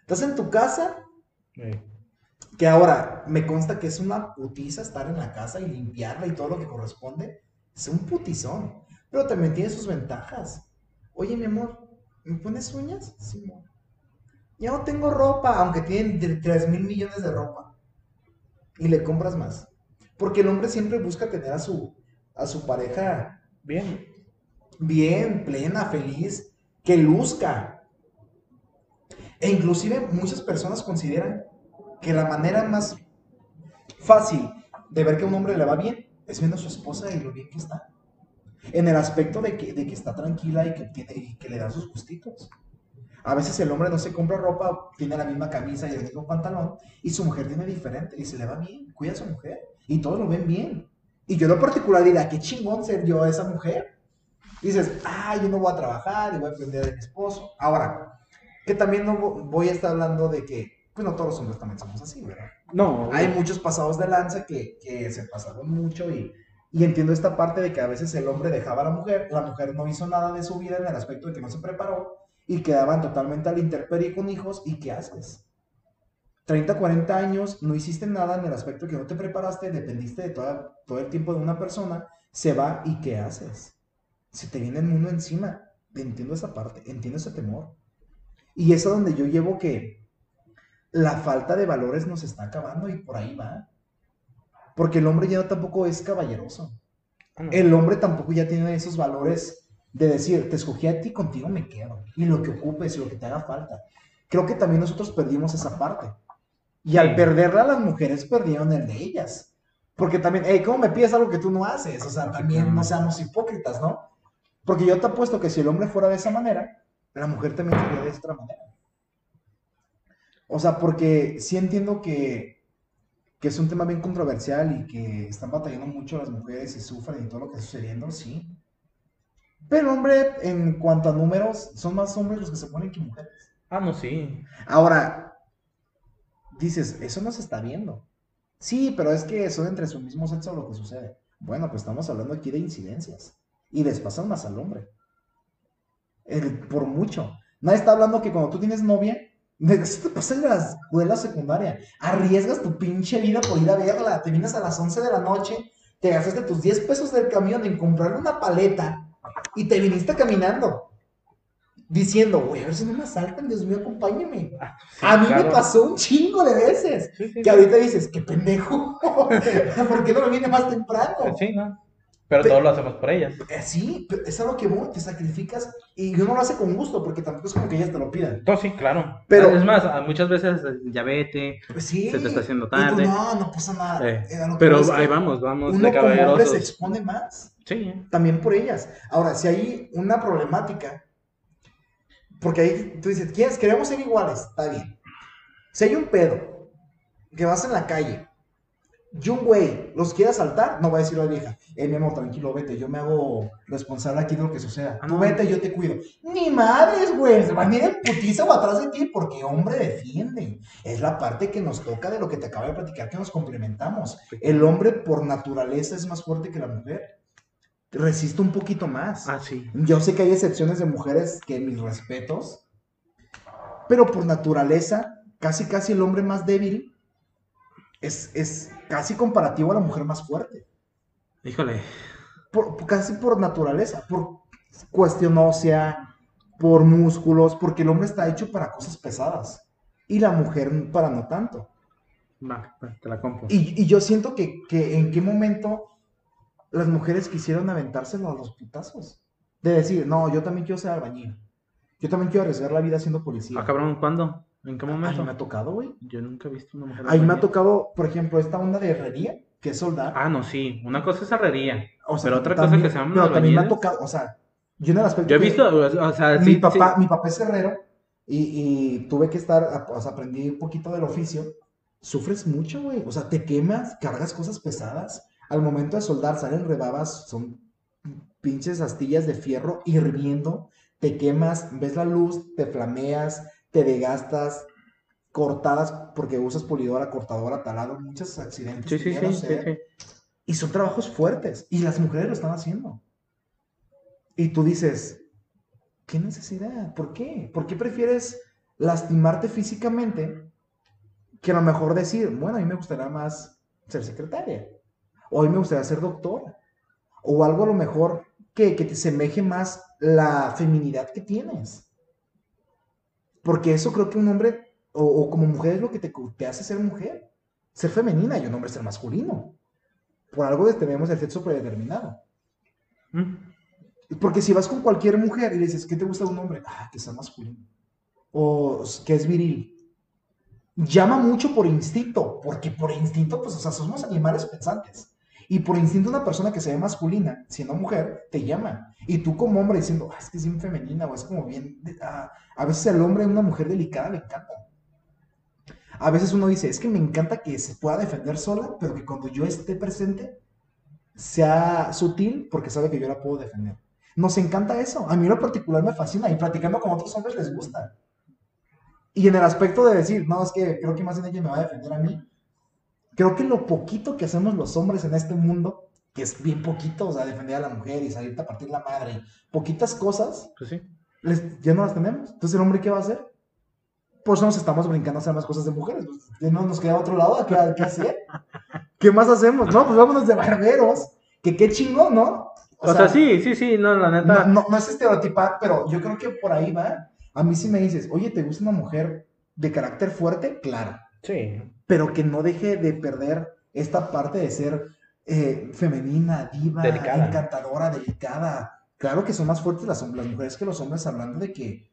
Estás en tu casa, Sí. Que ahora me consta que es una putiza estar en la casa y limpiarla y todo lo que corresponde. Es un putizón. Pero también tiene sus ventajas. Oye, mi amor, ¿me pones uñas? Sí, amor. Ya no tengo ropa, aunque tienen de 3 mil millones de ropa. Y le compras más. Porque el hombre siempre busca tener a su, a su pareja Bien. bien, plena, feliz, que luzca. E inclusive muchas personas consideran que la manera más fácil de ver que a un hombre le va bien es viendo a su esposa y lo bien que está. En el aspecto de que, de que está tranquila y que, tiene, y que le dan sus gustitos. A veces el hombre no se compra ropa, tiene la misma camisa y el mismo pantalón, y su mujer tiene diferente, y se le va bien, cuida a su mujer, y todos lo ven bien. Y yo en particular diría, qué chingón ser yo esa mujer. Dices, ah, yo no voy a trabajar y voy a aprender de mi esposo. Ahora, que también no vo- voy a estar hablando de que, pues no todos los hombres también somos así, ¿verdad? No, Hay muchos pasados de lanza que, que se pasaron mucho y, y entiendo esta parte de que a veces el hombre dejaba a la mujer, la mujer no hizo nada de su vida en el aspecto de que no se preparó y quedaban totalmente al interperie con hijos y ¿qué haces? 30, 40 años, no hiciste nada en el aspecto de que no te preparaste, dependiste de toda, todo el tiempo de una persona, se va y ¿qué haces? Se te viene el mundo encima. Entiendo esa parte, entiendo ese temor. Y es a donde yo llevo que la falta de valores nos está acabando y por ahí va. Porque el hombre ya tampoco es caballeroso. Ah, no. El hombre tampoco ya tiene esos valores de decir, te escogí a ti, contigo me quedo. Y lo que ocupes y lo que te haga falta. Creo que también nosotros perdimos esa parte. Y al perderla, las mujeres perdieron el de ellas. Porque también, hey, ¿cómo me pides algo que tú no haces? O sea, también no seamos hipócritas, ¿no? Porque yo te apuesto que si el hombre fuera de esa manera, la mujer también sería de otra manera. O sea, porque sí entiendo que, que es un tema bien controversial y que están batallando mucho las mujeres y sufren y todo lo que está sucediendo, sí. Pero, hombre, en cuanto a números, son más hombres los que se ponen que mujeres. Ah, no, sí. Ahora, dices, eso no se está viendo. Sí, pero es que son entre su mismo sexo lo que sucede. Bueno, pues estamos hablando aquí de incidencias. Y les pasan más al hombre. El- por mucho. Nadie está hablando que cuando tú tienes novia, eso te pasa en la escuela secundaria. Arriesgas tu pinche vida por ir a verla. Te vienes a las 11 de la noche, te gastaste tus 10 pesos del camión en comprarle una paleta y te viniste caminando. Diciendo, güey, a ver si no me asaltan, Dios mío, acompáñame. Sí, A mí me pasó un chingo de veces. Sí, sí, Que ahorita dices, qué pendejo. ¿Por qué no me viene más temprano? Sí, ¿no? Pero Pe- todo lo hacemos por ellas. Eh, Sí, pero es algo que voy, te sacrificas y uno lo hace con gusto porque tampoco es como que ellas te lo pidan. No, sí, claro. Pero- es más, muchas veces eh, ya vete. Pues sí. Se te está haciendo tú, tarde. no, no pasa nada. Eh, Eh, Pero que ahí vamos, vamos Uno de como hombre se expone más. Sí, También por ellas. Ahora, si hay una problemática, porque ahí tú dices, ¿quieres? Queremos ser iguales. Está bien. Si hay un pedo que vas en la calle y un güey los quiere asaltar, no va a decir la vieja, eh, mi amor, tranquilo, vete, yo me hago responsable aquí de lo que suceda. Ah, Tú no. vete, yo te cuido. Ni madres, güey, se van a ir en putiza o atrás de ti porque hombre defiende. Es la parte que nos toca de lo que te acabo de platicar, que nos complementamos. El hombre por naturaleza es más fuerte que la mujer. Resiste un poquito más. ah, sí. Yo sé que hay excepciones de mujeres que mis respetos, pero por naturaleza, casi casi el hombre más débil es, es casi comparativo a la mujer más fuerte. Híjole. Por- casi por naturaleza, por cuestión ósea, por músculos, porque el hombre está hecho para cosas pesadas y la mujer para no tanto. Va, va, te la compro. Y, y yo siento que, que en qué momento las mujeres quisieron aventárselo a los putazos. De decir, no, yo también quiero ser albañil. Yo también quiero arriesgar la vida siendo policía. Ah, cabrón, ¿cuándo? ¿En qué momento? me ha tocado, güey. Yo nunca he visto una mujer. A mí me ha tocado, por ejemplo, esta onda de herrería, que es soldar. Ah, no, sí. Una cosa es herrería. o sea, pero otra también- cosa que se llaman Pero también me ha tocado, o sea, yo en el aspecto Yo he que visto, o sea, mi sí, papá, sí. mi papá es herrero y, y tuve que estar, o sea, aprendí un poquito del oficio. Sufres mucho, güey. O sea, te quemas, cargas cosas pesadas. Al momento de soldar salen rebabas, son pinches astillas de fierro hirviendo. Te quemas, ves la luz, te flameas, te desgastas, cortadas porque usas polidora, cortadora, taladro, muchos accidentes. Sí, sí, sí. Y son trabajos fuertes. Y las mujeres lo están haciendo. Y tú dices, ¿qué necesidad? ¿Por qué? ¿Por qué prefieres lastimarte físicamente que a lo mejor decir, bueno, a mí me gustaría más ser secretaria? O a mí me gustaría ser doctora. O algo a lo mejor que, que te semeje más la feminidad que tienes. Porque eso creo que un hombre, o, o como mujer, es lo que te, te hace ser mujer. Ser femenina y un hombre ser masculino. Por algo tenemos el sexo predeterminado. Mm. Porque si vas con cualquier mujer y le dices, ¿qué te gusta de un hombre? Ah, que sea masculino. O que es viril. Llama mucho por instinto, porque por instinto, pues, o sea, somos animales pensantes. Y por instinto una persona que se ve masculina, siendo mujer, te llama. Y tú como hombre diciendo, ah, es que es bien femenina, o es como bien... ah". a veces el hombre, una mujer delicada, le encanta. A veces uno dice, es que me encanta que se pueda defender sola, pero que cuando yo esté presente, sea sutil, porque sabe que yo la puedo defender. Nos encanta eso. A mí en lo particular me fascina y platicando con otros hombres les gusta. Y en el aspecto de decir, no, es que creo que más bien ella me va a defender a mí. Creo que lo poquito que hacemos los hombres en este mundo, que es bien poquito, o sea, defender a la mujer y salirte a partir la madre, poquitas cosas, Pues sí. les- ya no las tenemos. Entonces, ¿el hombre qué va a hacer? Por eso nos estamos brincando a hacer más cosas de mujeres. Pues, ya no nos queda otro lado ¿qué, qué hacer. ¿Qué más hacemos? No, pues vámonos de barberos. Que qué chingón, ¿no? O, sea, sí, sí, sí, no, la No, neta. no, no es estereotipar, pero yo creo que por ahí va. A mí sí me dices, oye, ¿te gusta una mujer de carácter fuerte? Claro. Sí. Pero que no deje de perder esta parte de ser eh, femenina, diva, Delicada. encantadora, delicada. Claro que son más fuertes las, mujeres que los hombres, hablando de que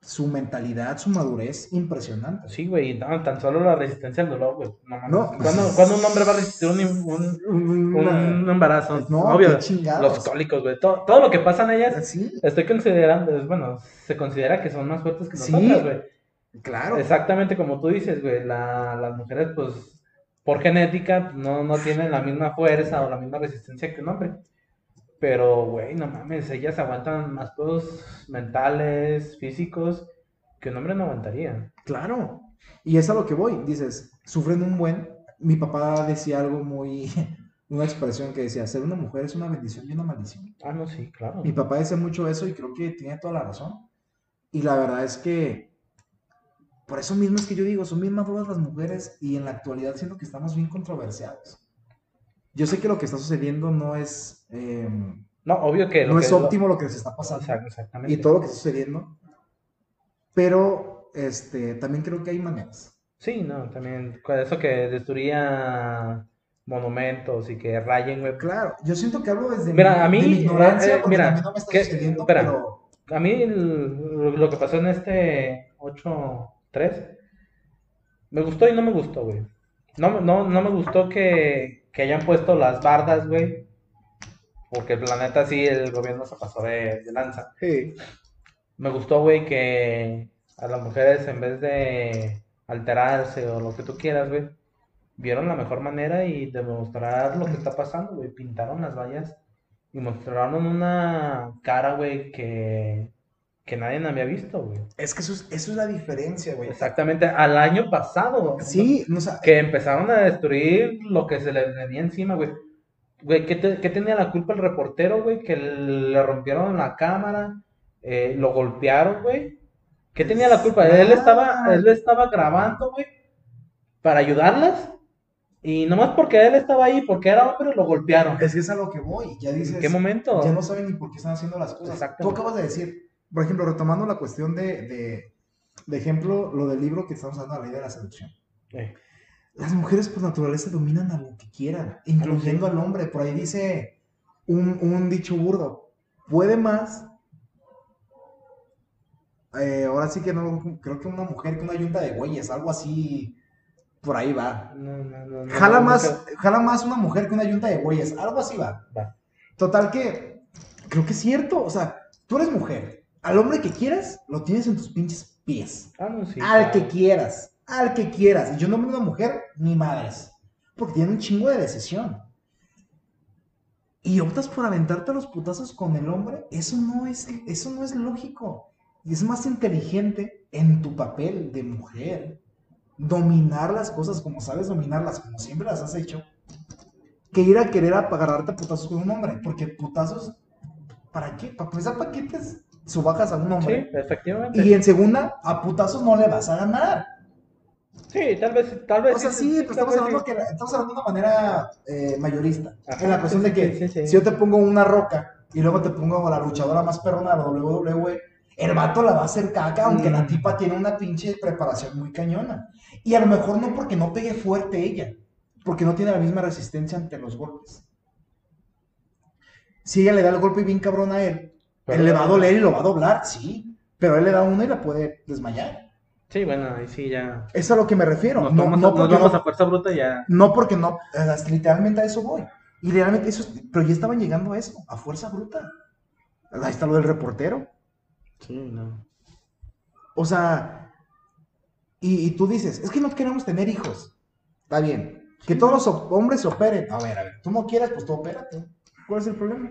su mentalidad, su madurez, impresionante. Sí, güey, no, tan solo la resistencia al dolor, güey. No. No. ¿Cuándo, cuándo un hombre va a resistir un, un, un, Una- embarazo? No, Obvio, los cólicos, güey. Todo, todo lo que pasa en ellas, estoy considerando, es, bueno, se considera que son más fuertes que nosotras, güey. Claro. Exactamente como tú dices, güey. La- las mujeres, pues, por genética, no, no tienen la misma fuerza o la misma resistencia que un hombre. Pero, güey, no mames, ellas aguantan más pedos mentales, físicos, que un hombre no aguantaría. Claro. Y es a lo que voy. Dices, sufren un buen. Mi papá decía algo muy. Una expresión que decía: ser una mujer es una bendición y una maldición. Ah, no, sí, claro. Mi papá decía mucho eso y creo que tiene toda la razón. Y la verdad es que. Por eso mismo es que yo digo, son bien maduras las mujeres y en la actualidad siento que estamos bien controversiados. Yo sé que lo que está sucediendo no es. eh, No, obvio que lo no que es óptimo lo que se está pasando. Exact- Exactamente. y todo lo que está sucediendo. Pero este, también creo que hay maneras. Sí, no, también eso que destruía monumentos y que rayen, güey. Claro, yo siento que hablo desde Mira, mi, a mí, de mi ignorancia, eh, porque mira, a mí no me está sucediendo, Espera. pero A mí el- lo, que pasó en este 8-3 me gustó y no me gustó, güey. No, no, no me gustó que, que hayan puesto las bardas, güey. Porque la neta sí, el gobierno se pasó de, de lanza. Me gustó, güey, que a las mujeres en vez de alterarse o lo que tú quieras, güey, vieron la mejor manera y demostrar lo que está pasando, güey. Pintaron las vallas y mostraron una cara, güey, que, que nadie había visto, güey. es que eso es, eso es la diferencia, güey. Exactamente, al año pasado. Sí, no, o sea, Que empezaron a destruir lo que se les venía encima, güey. Güey, ¿qué, te- qué tenía la culpa el reportero, güey? Que le rompieron la cámara, eh, lo golpearon, güey. ¿Qué tenía la culpa? Él estaba, él estaba grabando, güey, para ayudarlas. Y nomás porque él estaba ahí, porque era hombre, lo golpearon. es que es a lo que voy. Ya dices, ¿En qué momento? ya no saben ni por qué están haciendo las cosas. Exactamente. Tú acabas de decir, por ejemplo, retomando la cuestión de, de, de ejemplo, lo del libro que estamos hablando, la ley de la seducción. Eh, Las mujeres por naturaleza dominan a lo que quieran, incluyendo al hombre. Por ahí dice un, un dicho burdo, puede más. eh, ahora sí que no, creo que una mujer que una yunta de güeyes, algo así, por ahí va. no, no, no, Jala más, jala más una mujer que una yunta de güeyes, algo así va. Va. Total que, creo que es cierto, o sea, tú eres mujer, al hombre que quieras, lo tienes en tus pinches pies. Ah, no, sí, al claro. que quieras, al que quieras. Y yo no me una mujer ni madres, porque tiene un chingo de decisión. Y optas por aventarte a los putazos con el hombre, eso no es, eso no es lógico. Y es más inteligente en tu papel de mujer dominar las cosas como sabes dominarlas, como siempre las has hecho, que ir a querer agarrarte a putazos con un hombre. Porque putazos, ¿para qué? ¿Para empezar, ¿para qué te subajas a un Sí, hombre? efectivamente. Y en segunda, a putazos no le vas a ganar. Sí, tal vez, tal vez. O sea, sí, pero estamos hablando, sí. que, estamos hablando de una manera eh, mayorista. Ajá, en la cuestión sí, de que sí, sí, sí. si yo te pongo una roca y luego te pongo a la luchadora más perrona de la WWE, el vato la va a hacer caca, aunque la Mm. tipa tiene una pinche preparación muy cañona. Y a lo mejor no porque no pegue fuerte ella, porque no tiene la misma resistencia ante los golpes. Si ella le da el golpe bien cabrón a él, Pero- él le va a doler y lo va a doblar, sí, pero él le da uno y la puede desmayar. Sí, bueno, ahí sí ya. Es a lo que me refiero. Nos, no, no a, porque no- a fuerza bruta ya. no porque no, eh, literalmente a eso voy. Y realmente eso, es- pero ya estaban llegando a eso, a fuerza bruta. Ahí está lo del reportero. Sí, no. O sea, y, y tú dices, es que no queremos tener hijos. Está bien. Que todos los hombres se operen. A ver, a ver, tú no quieres, pues tú opérate. ¿Cuál es el problema?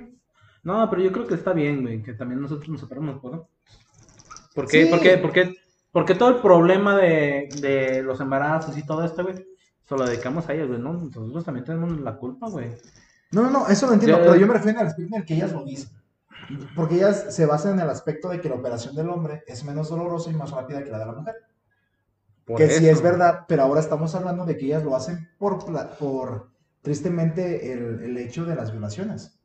No, pero yo creo que está bien, güey, que también nosotros nos operamos, ¿no? ¿Por qué? Sí. ¿Por qué? ¿Por qué? Porque todo el problema de, de los embarazos y todo esto, güey, se lo dedicamos a ellos, güey, ¿no? Nosotros también tenemos la culpa, güey. No, no, no, eso lo entiendo, pero yo me refiero al aspecto en el que ellas lo dicen. Porque ellas se basan en el aspecto de que la operación del hombre es menos dolorosa y más rápida que la de la mujer. Por que sí eso. es verdad, pero ahora estamos hablando de que ellas lo hacen por, pla- por tristemente, el, el hecho de las violaciones.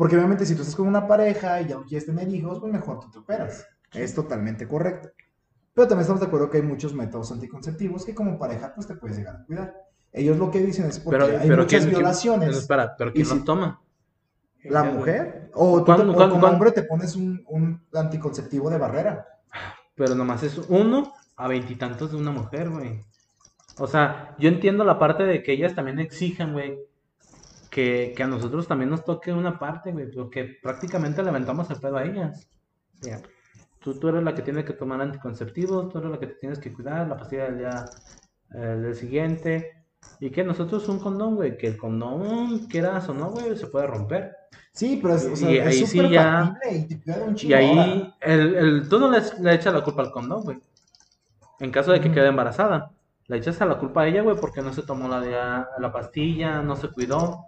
Porque obviamente si tú estás con una pareja y ya no quieres tener hijos, pues mejor tú te operas. Es totalmente correcto. Pero también estamos de acuerdo que hay muchos métodos anticonceptivos que como pareja pues te puedes llegar a cuidar. Ellos lo que dicen es porque Pero, hay pero muchas ¿quién- quién- violaciones. espera, pero ¿quién los si- toma? ¿La mujer? ¿O tú te- ¿Cuándo- o como cuándo? hombre te pones un, un anticonceptivo de barrera? Pero nomás es uno a veintitantos de una mujer, güey. O sea, yo entiendo la parte de que ellas también exijan, güey, que, que a nosotros también nos toque una parte, güey, porque prácticamente le aventamos el pedo a ellas. Ya. Tú, tú eres la que tiene que tomar anticonceptivos, tú eres la que te tienes que cuidar, la pastilla del día eh, del siguiente. Y que nosotros un condón, güey, que el condón, quieras o no, güey, se puede romper. Sí, pero es, o sea, Y es ahí sí ya- y ahí, el, el, tú no le, le echas la culpa al condón, güey. En caso de que quede embarazada. Le echas a la culpa a ella, güey, porque no se tomó la, la pastilla, no se cuidó.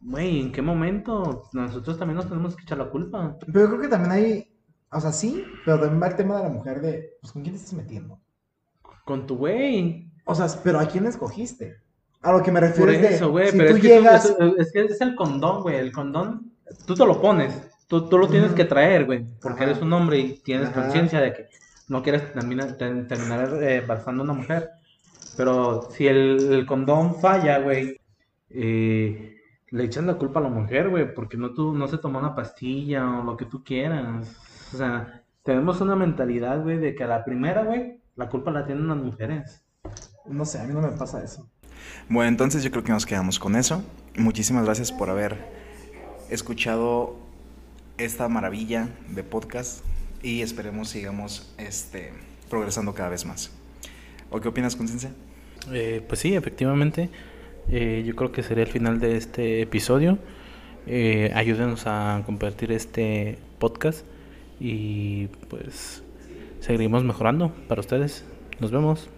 Güey, ¿en qué momento? Nosotros también nos tenemos que echar la culpa. Pero yo creo que también hay, o sea, sí, pero también va el tema de la mujer de, pues, ¿con quién te estás metiendo? Con tu güey. O sea, pero ¿a quién escogiste? A lo que me refiero Por es de, eso, güey, si pero tú es que, tú- llegas, es, es que es el condón, güey. El condón, tú te lo pones. Tú, tú lo tienes que traer, güey. Porque Ajá. eres un hombre y tienes conciencia de que no quieres terminar, ter- terminar eh, embarazando a una mujer. Pero si el, el condón falla, güey, eh, le echan la culpa a la mujer, güey, porque no, tú, no se tomó una pastilla o lo que tú quieras. O sea, tenemos una mentalidad, güey, de que a la primera, güey, la culpa la tienen las mujeres. no sé, a mí no me pasa eso. Bueno, entonces yo creo que nos quedamos con eso. Muchísimas gracias por haber escuchado esta maravilla de podcast y esperemos sigamos este, progresando cada vez más. ¿O qué opinas, Conciencia? Eh, pues sí, efectivamente. Eh, yo creo que sería el final de este episodio. Eh, ayúdenos a compartir este podcast y pues seguiremos mejorando para ustedes. Nos vemos.